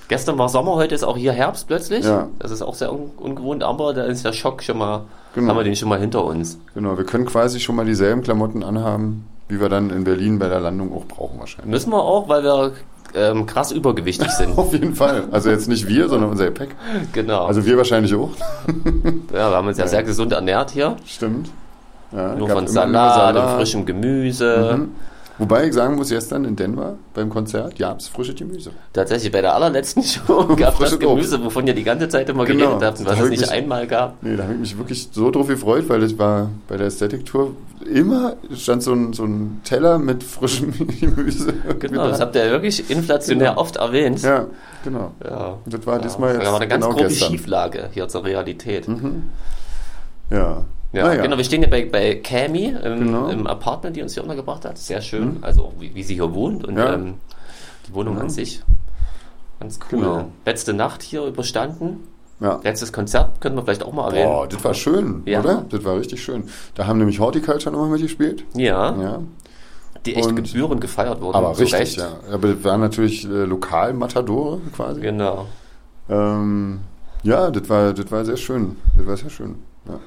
Speaker 3: Gestern war Sommer, heute ist auch hier Herbst plötzlich.
Speaker 2: Ja.
Speaker 3: Das ist auch sehr un ungewohnt, aber da ist der Schock schon mal,
Speaker 2: Genau.
Speaker 3: haben wir den schon mal hinter uns.
Speaker 2: Genau, wir können quasi schon mal dieselben Klamotten anhaben, wie wir dann in Berlin bei der Landung auch brauchen wahrscheinlich.
Speaker 3: Müssen wir auch, weil wir ähm, krass übergewichtig sind.
Speaker 2: Auf jeden Fall. Also jetzt nicht wir, sondern unser Gepäck.
Speaker 3: genau.
Speaker 2: Also wir wahrscheinlich auch.
Speaker 3: ja, wir haben uns ja, sehr gesund ernährt hier.
Speaker 2: Stimmt. Ja,
Speaker 3: Nur von Salat,
Speaker 2: nur
Speaker 3: und frischem Gemüse.
Speaker 2: Mhm. Wobei ich sagen muss, gestern in Denver beim Konzert gab es frische Gemüse.
Speaker 3: Tatsächlich, bei der allerletzten Show gab es das Gemüse, wovon ihr die ganze Zeit immer
Speaker 2: Genau.
Speaker 3: geredet habt,
Speaker 2: Da
Speaker 3: was
Speaker 2: hab
Speaker 3: es
Speaker 2: ich
Speaker 3: nicht
Speaker 2: mich-
Speaker 3: einmal gab.
Speaker 2: Nee, da habe ich mich wirklich so drauf gefreut, weil das war bei der Aesthetic Tour immer stand so ein, so ein Teller mit frischem Gemüse.
Speaker 3: Genau, das habt ihr wirklich inflationär oft erwähnt.
Speaker 2: Ja, genau.
Speaker 3: Ja.
Speaker 2: Das war diesmal jetzt
Speaker 3: Da war eine ganz
Speaker 2: genau
Speaker 3: grobe
Speaker 2: gestern.
Speaker 3: Schieflage hier zur Realität.
Speaker 2: Ja.
Speaker 3: Ja,
Speaker 2: Naja.
Speaker 3: genau. Wir stehen ja bei, bei Cami im,
Speaker 2: Genau.
Speaker 3: im Apartment, die uns hier untergebracht hat. Sehr schön. Also, wie, wie sie hier wohnt und
Speaker 2: Ja.
Speaker 3: ähm, die Wohnung
Speaker 2: Ja.
Speaker 3: an sich. Ganz cool.
Speaker 2: Genau.
Speaker 3: Letzte Nacht hier überstanden.
Speaker 2: ja.
Speaker 3: Letztes Konzert könnten wir vielleicht auch mal erwähnen.
Speaker 2: Boah, das war schön,
Speaker 3: Ja.
Speaker 2: oder? Das war richtig schön. Da haben nämlich Horticulture nochmal mitgespielt.
Speaker 3: Ja,
Speaker 2: Ja.
Speaker 3: die echt
Speaker 2: Und-
Speaker 3: gebührend gefeiert wurden.
Speaker 2: Aber richtig,
Speaker 3: Recht.
Speaker 2: ja. Aber das waren natürlich äh, Lokal-Matadore quasi.
Speaker 3: Genau.
Speaker 2: Ähm, ja, das war, das war sehr schön. Das war sehr schön. Ja.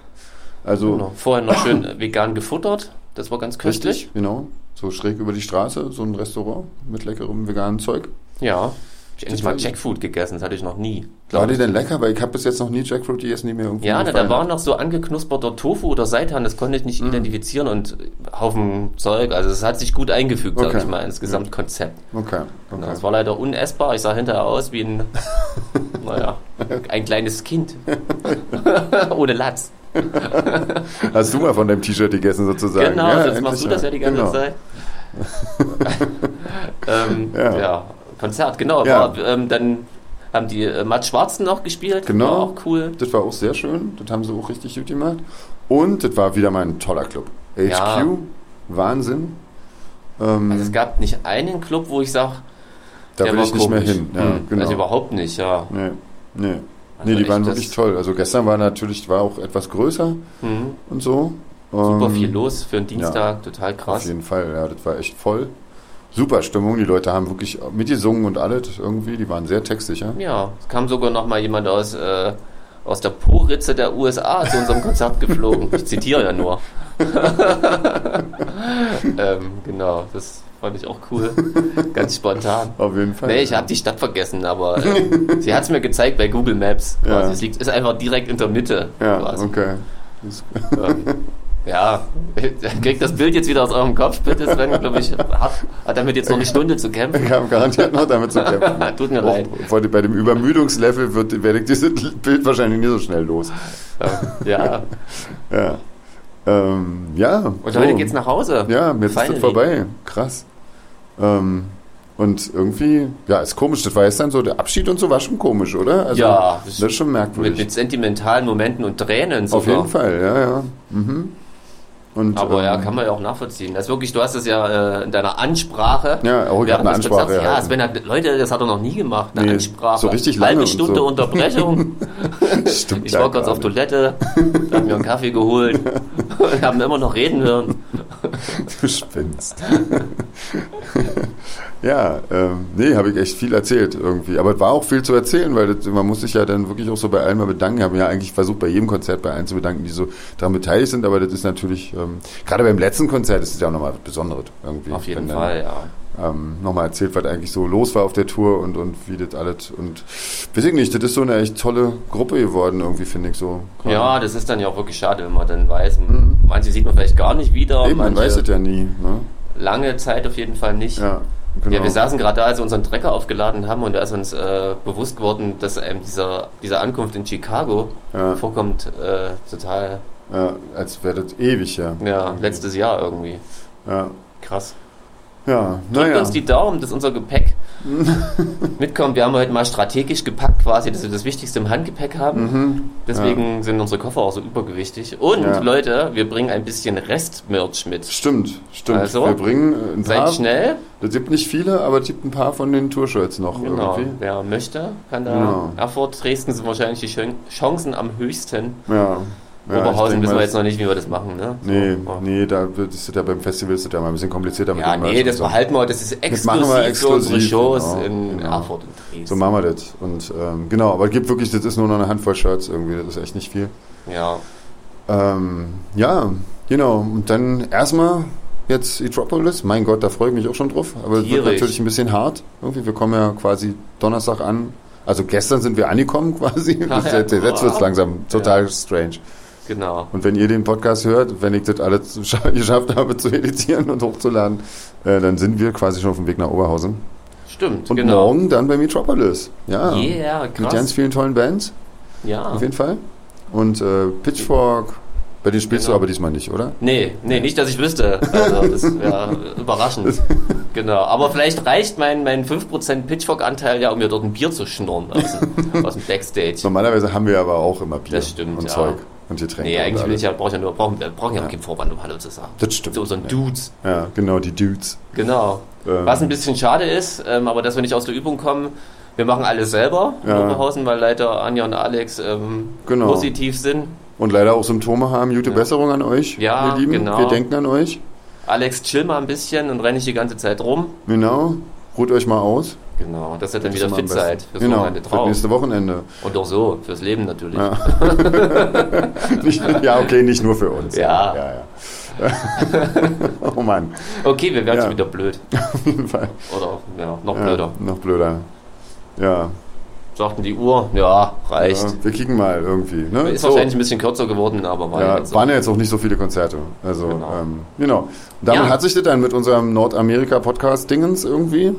Speaker 2: Also,
Speaker 3: genau. Vorher noch schön vegan gefuttert. Das war ganz köstlich.
Speaker 2: richtig, genau. So schräg über die Straße, so ein Restaurant mit leckerem veganen Zeug.
Speaker 3: Ja. Ich endlich mal Jackfood gegessen, das hatte ich noch nie.
Speaker 2: War die denn lecker? Weil ich habe bis jetzt noch nie Jackfruit gegessen, die mir irgendwie
Speaker 3: Ja, ne, da war noch so angeknusperter Tofu oder Seitan, das konnte ich nicht identifizieren und Haufen Zeug. Also es hat sich gut eingefügt, sag
Speaker 2: Okay.
Speaker 3: ich mal, ins Gesamtkonzept.
Speaker 2: Okay,
Speaker 3: Genau,
Speaker 2: okay.
Speaker 3: Es war leider unessbar. Ich sah hinterher aus wie ein, naja, ein kleines Kind. Ohne Latz.
Speaker 2: Hast du mal von deinem T-Shirt gegessen sozusagen?
Speaker 3: Genau,
Speaker 2: ja,
Speaker 3: sonst machst du das ja die ganze
Speaker 2: genau.
Speaker 3: Zeit. ähm,
Speaker 2: Ja.
Speaker 3: ja. Konzert, genau.
Speaker 2: Ja.
Speaker 3: War, ähm, dann haben die äh, Matt Schwarzen noch gespielt.
Speaker 2: Genau.
Speaker 3: War auch cool.
Speaker 2: Das war auch sehr schön. Das haben sie auch richtig gut gemacht. Und das war wieder mal ein toller Club. HQ,
Speaker 3: Ja.
Speaker 2: Wahnsinn. Ähm,
Speaker 3: Also es gab nicht einen Club, wo ich sage,
Speaker 2: da will ich nicht mehr hin. Ja,
Speaker 3: Hm,
Speaker 2: genau.
Speaker 3: Also überhaupt nicht, ja.
Speaker 2: nee, nee.
Speaker 3: Also
Speaker 2: nee, die waren wirklich toll. Also gestern war natürlich, war auch etwas größer
Speaker 3: Mhm.
Speaker 2: und so.
Speaker 3: Super
Speaker 2: Ähm,
Speaker 3: viel los für einen Dienstag, total
Speaker 2: Auf
Speaker 3: krass.
Speaker 2: jeden Fall, ja, das war echt voll. Super Stimmung, die Leute haben wirklich mitgesungen und alles irgendwie, die waren sehr textsicher.
Speaker 3: Ja, es kam sogar noch mal jemand aus, äh, aus der Po-Ritze der USA zu unserem Konzert geflogen. Ich zitiere ja nur. ähm, genau, das fand ich auch cool. Ganz spontan.
Speaker 2: Auf jeden Fall.
Speaker 3: Nee, ich habe die Stadt vergessen, aber äh, sie hat es mir gezeigt bei Google Maps. Quasi.
Speaker 2: Ja.
Speaker 3: Es liegt, ist einfach direkt in der Mitte.
Speaker 2: Ja,
Speaker 3: quasi.
Speaker 2: okay.
Speaker 3: Ähm, Ja, kriegt das Bild jetzt wieder aus eurem Kopf, bitte Sven, glaube ich, hat, hat damit jetzt noch eine Stunde zu kämpfen.
Speaker 2: Ich habe garantiert noch damit zu kämpfen.
Speaker 3: Tut mir leid.
Speaker 2: Auch vor- bei dem Übermüdungslevel wird, werde ich dieses Bild wahrscheinlich nicht so schnell los.
Speaker 3: Ja,
Speaker 2: Ja. Ähm, ja.
Speaker 3: und
Speaker 2: so.
Speaker 3: heute geht's nach Hause.
Speaker 2: Ja, jetzt ist
Speaker 3: Finally.
Speaker 2: das vorbei. Krass. Ähm, und irgendwie, ja, ist komisch. Das war jetzt dann so, der Abschied und so war schon komisch, oder? Also,
Speaker 3: Ja,
Speaker 2: das ist schon merkwürdig.
Speaker 3: Mit, mit sentimentalen Momenten und Tränen
Speaker 2: Auf
Speaker 3: sogar.
Speaker 2: jeden Fall, ja, ja. Mhm. Und,
Speaker 3: Aber ja,
Speaker 2: ähm,
Speaker 3: kann man ja auch nachvollziehen. Das wirklich, du hast es ja äh, in deiner Ansprache.
Speaker 2: Ja, auch ich
Speaker 3: während
Speaker 2: hab eine
Speaker 3: des Konzerts-
Speaker 2: Ansprache
Speaker 3: Ja,
Speaker 2: gehalten.
Speaker 3: Sven hat, Leute, das hat er noch nie gemacht. Eine
Speaker 2: Nee,
Speaker 3: Ansprache.
Speaker 2: so richtig lange
Speaker 3: Halbe
Speaker 2: und
Speaker 3: Stunde
Speaker 2: so.
Speaker 3: Unterbrechung.
Speaker 2: Stimmt
Speaker 3: Ich
Speaker 2: ja
Speaker 3: war kurz auf. Toilette, hab mir einen Kaffee geholt und haben immer noch reden hören.
Speaker 2: Du spinnst. ja, ähm, nee, habe ich echt viel erzählt irgendwie. Aber es war auch viel zu erzählen, weil das, man muss sich ja dann wirklich auch so bei allen mal bedanken. Ich habe ja eigentlich versucht, bei jedem Konzert bei allen zu bedanken, die so daran beteiligt sind. Aber das ist natürlich, ähm, gerade beim letzten Konzert ist es ja auch nochmal was Besonderes irgendwie.
Speaker 3: Auf jeden
Speaker 2: Wenn
Speaker 3: Fall, ja.
Speaker 2: Ähm, nochmal erzählt, was eigentlich so los war auf der Tour und, und wie das alles. Und weiß ich nicht, das ist so eine echt tolle Gruppe geworden irgendwie, finde ich so.
Speaker 3: Ja, das ist dann ja auch wirklich schade, wenn man dann weiß, manche sieht man vielleicht gar nicht wieder,
Speaker 2: Mhm. Eben, man weiß es ja nie. Ne?
Speaker 3: lange Zeit auf jeden Fall nicht.
Speaker 2: Ja, genau.
Speaker 3: Ja, wir saßen gerade da, als wir unseren Trecker aufgeladen haben und da ist uns äh, bewusst geworden, dass einem dieser, diese Ankunft in Chicago
Speaker 2: Ja.
Speaker 3: vorkommt äh, total,
Speaker 2: ja, als wäre das ewig, ja.
Speaker 3: ja, letztes Jahr irgendwie.
Speaker 2: Ja,
Speaker 3: Krass.
Speaker 2: Ja
Speaker 3: Drückt
Speaker 2: naja.
Speaker 3: uns die Daumen, dass unser Gepäck mitkommt. Wir haben heute mal strategisch gepackt, quasi, dass wir das Wichtigste im Handgepäck haben. Deswegen sind unsere Koffer auch so übergewichtig. Und
Speaker 2: Mhm. Ja.
Speaker 3: Leute, wir bringen ein bisschen Restmerch mit.
Speaker 2: Stimmt, stimmt.
Speaker 3: Also,
Speaker 2: wir bringen ein
Speaker 3: Seid
Speaker 2: paar.
Speaker 3: schnell.
Speaker 2: Es gibt nicht viele, aber es gibt ein paar von den Tourshirts noch
Speaker 3: Genau.
Speaker 2: irgendwie.
Speaker 3: Wer möchte, kann da.
Speaker 2: Genau.
Speaker 3: Erfurt, Dresden sind wahrscheinlich die Chan- Chancen am höchsten.
Speaker 2: Ja. Ja
Speaker 3: Oberhausen
Speaker 2: denk
Speaker 3: wissen wir jetzt noch nicht, wie wir das machen. Ne?
Speaker 2: Nee,
Speaker 3: So,
Speaker 2: nee, da wird ist das ja beim Festival ist das ja mal ein bisschen komplizierter mit
Speaker 3: Ja,
Speaker 2: dem Merch
Speaker 3: nee, das
Speaker 2: so.
Speaker 3: behalten wir. Das ist exklusiv,
Speaker 2: machen wir
Speaker 3: für unsere
Speaker 2: exklusiv,
Speaker 3: Shows
Speaker 2: genau,
Speaker 3: in
Speaker 2: genau.
Speaker 3: Erfurt und Dresden.
Speaker 2: So machen wir das. Und ähm, genau, aber es gibt wirklich, das ist nur noch eine Handvoll Shirts irgendwie, das ist echt nicht viel.
Speaker 3: ja.
Speaker 2: Ähm, ja, genau. Und dann erstmal jetzt Etropolis. Mein Gott, da freue ich mich auch schon drauf. Aber es wird natürlich ein bisschen hart. Irgendwie, wir kommen ja quasi Donnerstag an. Also gestern sind wir angekommen quasi.
Speaker 3: Ah,
Speaker 2: Das,
Speaker 3: ja.
Speaker 2: jetzt jetzt wird es langsam total strange.
Speaker 3: Genau.
Speaker 2: Und wenn ihr den Podcast hört, wenn ich das alles scha- geschafft habe zu editieren und hochzuladen, äh, dann sind wir quasi schon auf dem Weg nach Oberhausen.
Speaker 3: Stimmt,
Speaker 2: Und
Speaker 3: genau.
Speaker 2: morgen dann bei Metropolis. Ja.
Speaker 3: Yeah,
Speaker 2: Mit
Speaker 3: krass.
Speaker 2: ganz vielen tollen Bands,
Speaker 3: Ja.
Speaker 2: auf jeden Fall. Und äh, Pitchfork, bei denen spielst
Speaker 3: Genau.
Speaker 2: du aber diesmal nicht, oder?
Speaker 3: Nee, nee, nicht, dass ich wüsste. Also, das wäre überraschend. Genau. Aber vielleicht reicht mein, mein 5% Pitchfork-Anteil ja, um mir dort ein Bier zu schnurren aus dem, aus dem Backstage.
Speaker 2: Normalerweise haben wir aber auch immer Bier
Speaker 3: Das stimmt,
Speaker 2: und
Speaker 3: ja.
Speaker 2: Zeug und Getränke.
Speaker 3: Nee, eigentlich will ich ja, brauche ich ja nur, brauchen, wir brauchen ja auch keinen Vorwand, um Hallo zu sagen.
Speaker 2: Das stimmt.
Speaker 3: So, so ein. Dudes.
Speaker 2: Ja, genau, die Dudes.
Speaker 3: Genau.
Speaker 2: Ähm.
Speaker 3: Was ein bisschen schade ist, ähm, aber dass wir nicht aus der Übung kommen, wir machen alles selber in. Oberhausen, weil leider Anja und Alex ähm,
Speaker 2: Genau.
Speaker 3: positiv sind.
Speaker 2: Und leider auch Symptome haben. Gute Besserung an euch,
Speaker 3: Ja,
Speaker 2: ihr Lieben.
Speaker 3: genau.
Speaker 2: Wir denken an euch.
Speaker 3: Alex, chill mal ein bisschen und renn nicht die ganze Zeit rum.
Speaker 2: Genau. Ruht euch mal aus.
Speaker 3: Genau, dass ihr dann
Speaker 2: Das
Speaker 3: wieder fit seid fürs
Speaker 2: genau,
Speaker 3: Wochenende
Speaker 2: für das
Speaker 3: drauf.
Speaker 2: nächste Wochenende.
Speaker 3: Und auch so, fürs Leben natürlich.
Speaker 2: Ja. nicht, ja, okay, nicht nur für uns.
Speaker 3: Ja.
Speaker 2: ja, ja. oh Mann,
Speaker 3: Okay, wir werden
Speaker 2: Ja.
Speaker 3: wieder blöd.
Speaker 2: auf jeden Fall.
Speaker 3: Oder ja, noch blöder.
Speaker 2: noch blöder. Ja,
Speaker 3: Sagten die Uhr, ja, reicht.
Speaker 2: wir kicken mal irgendwie. Ne?
Speaker 3: Ist
Speaker 2: So.
Speaker 3: wahrscheinlich ein bisschen kürzer geworden, aber war ja, jetzt
Speaker 2: waren ja jetzt auch nicht so viele Konzerte. Also,
Speaker 3: Genau.
Speaker 2: Ähm, genau. Damit hat sich das dann mit unserem Nordamerika-Podcast-Dingens irgendwie.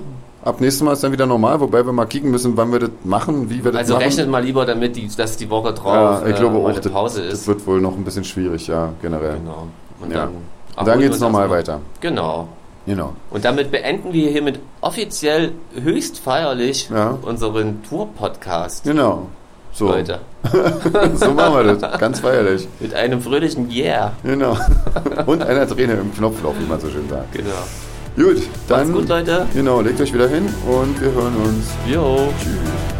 Speaker 2: Ab nächstes Mal ist dann wieder normal, wobei wir mal kicken müssen, wann wir das machen, wie wir das
Speaker 3: Also
Speaker 2: machen.
Speaker 3: rechnet mal lieber damit, die, dass die Woche drauf
Speaker 2: ja, ich glaube
Speaker 3: äh, mal
Speaker 2: auch, das,
Speaker 3: Pause
Speaker 2: das
Speaker 3: ist.
Speaker 2: wird wohl noch ein bisschen schwierig, ja, generell.
Speaker 3: Genau. Und
Speaker 2: Ja.
Speaker 3: dann,
Speaker 2: Und dann geht's
Speaker 3: uns
Speaker 2: nochmal weiter.
Speaker 3: Genau.
Speaker 2: Genau.
Speaker 3: Und damit beenden wir hiermit offiziell höchst feierlich
Speaker 2: Ja.
Speaker 3: unseren Tour-Podcast
Speaker 2: Genau. So,
Speaker 3: heute.
Speaker 2: so machen wir das. Ganz feierlich.
Speaker 3: Mit einem fröhlichen Yeah.
Speaker 2: Genau. Und einer Träne im Knopfloch, wie man so schön sagt.
Speaker 3: Genau.
Speaker 2: Gut, dann
Speaker 3: Macht's gut, Leute.
Speaker 2: genau, legt euch wieder hin und wir hören uns.
Speaker 3: Jo.
Speaker 2: Tschüss.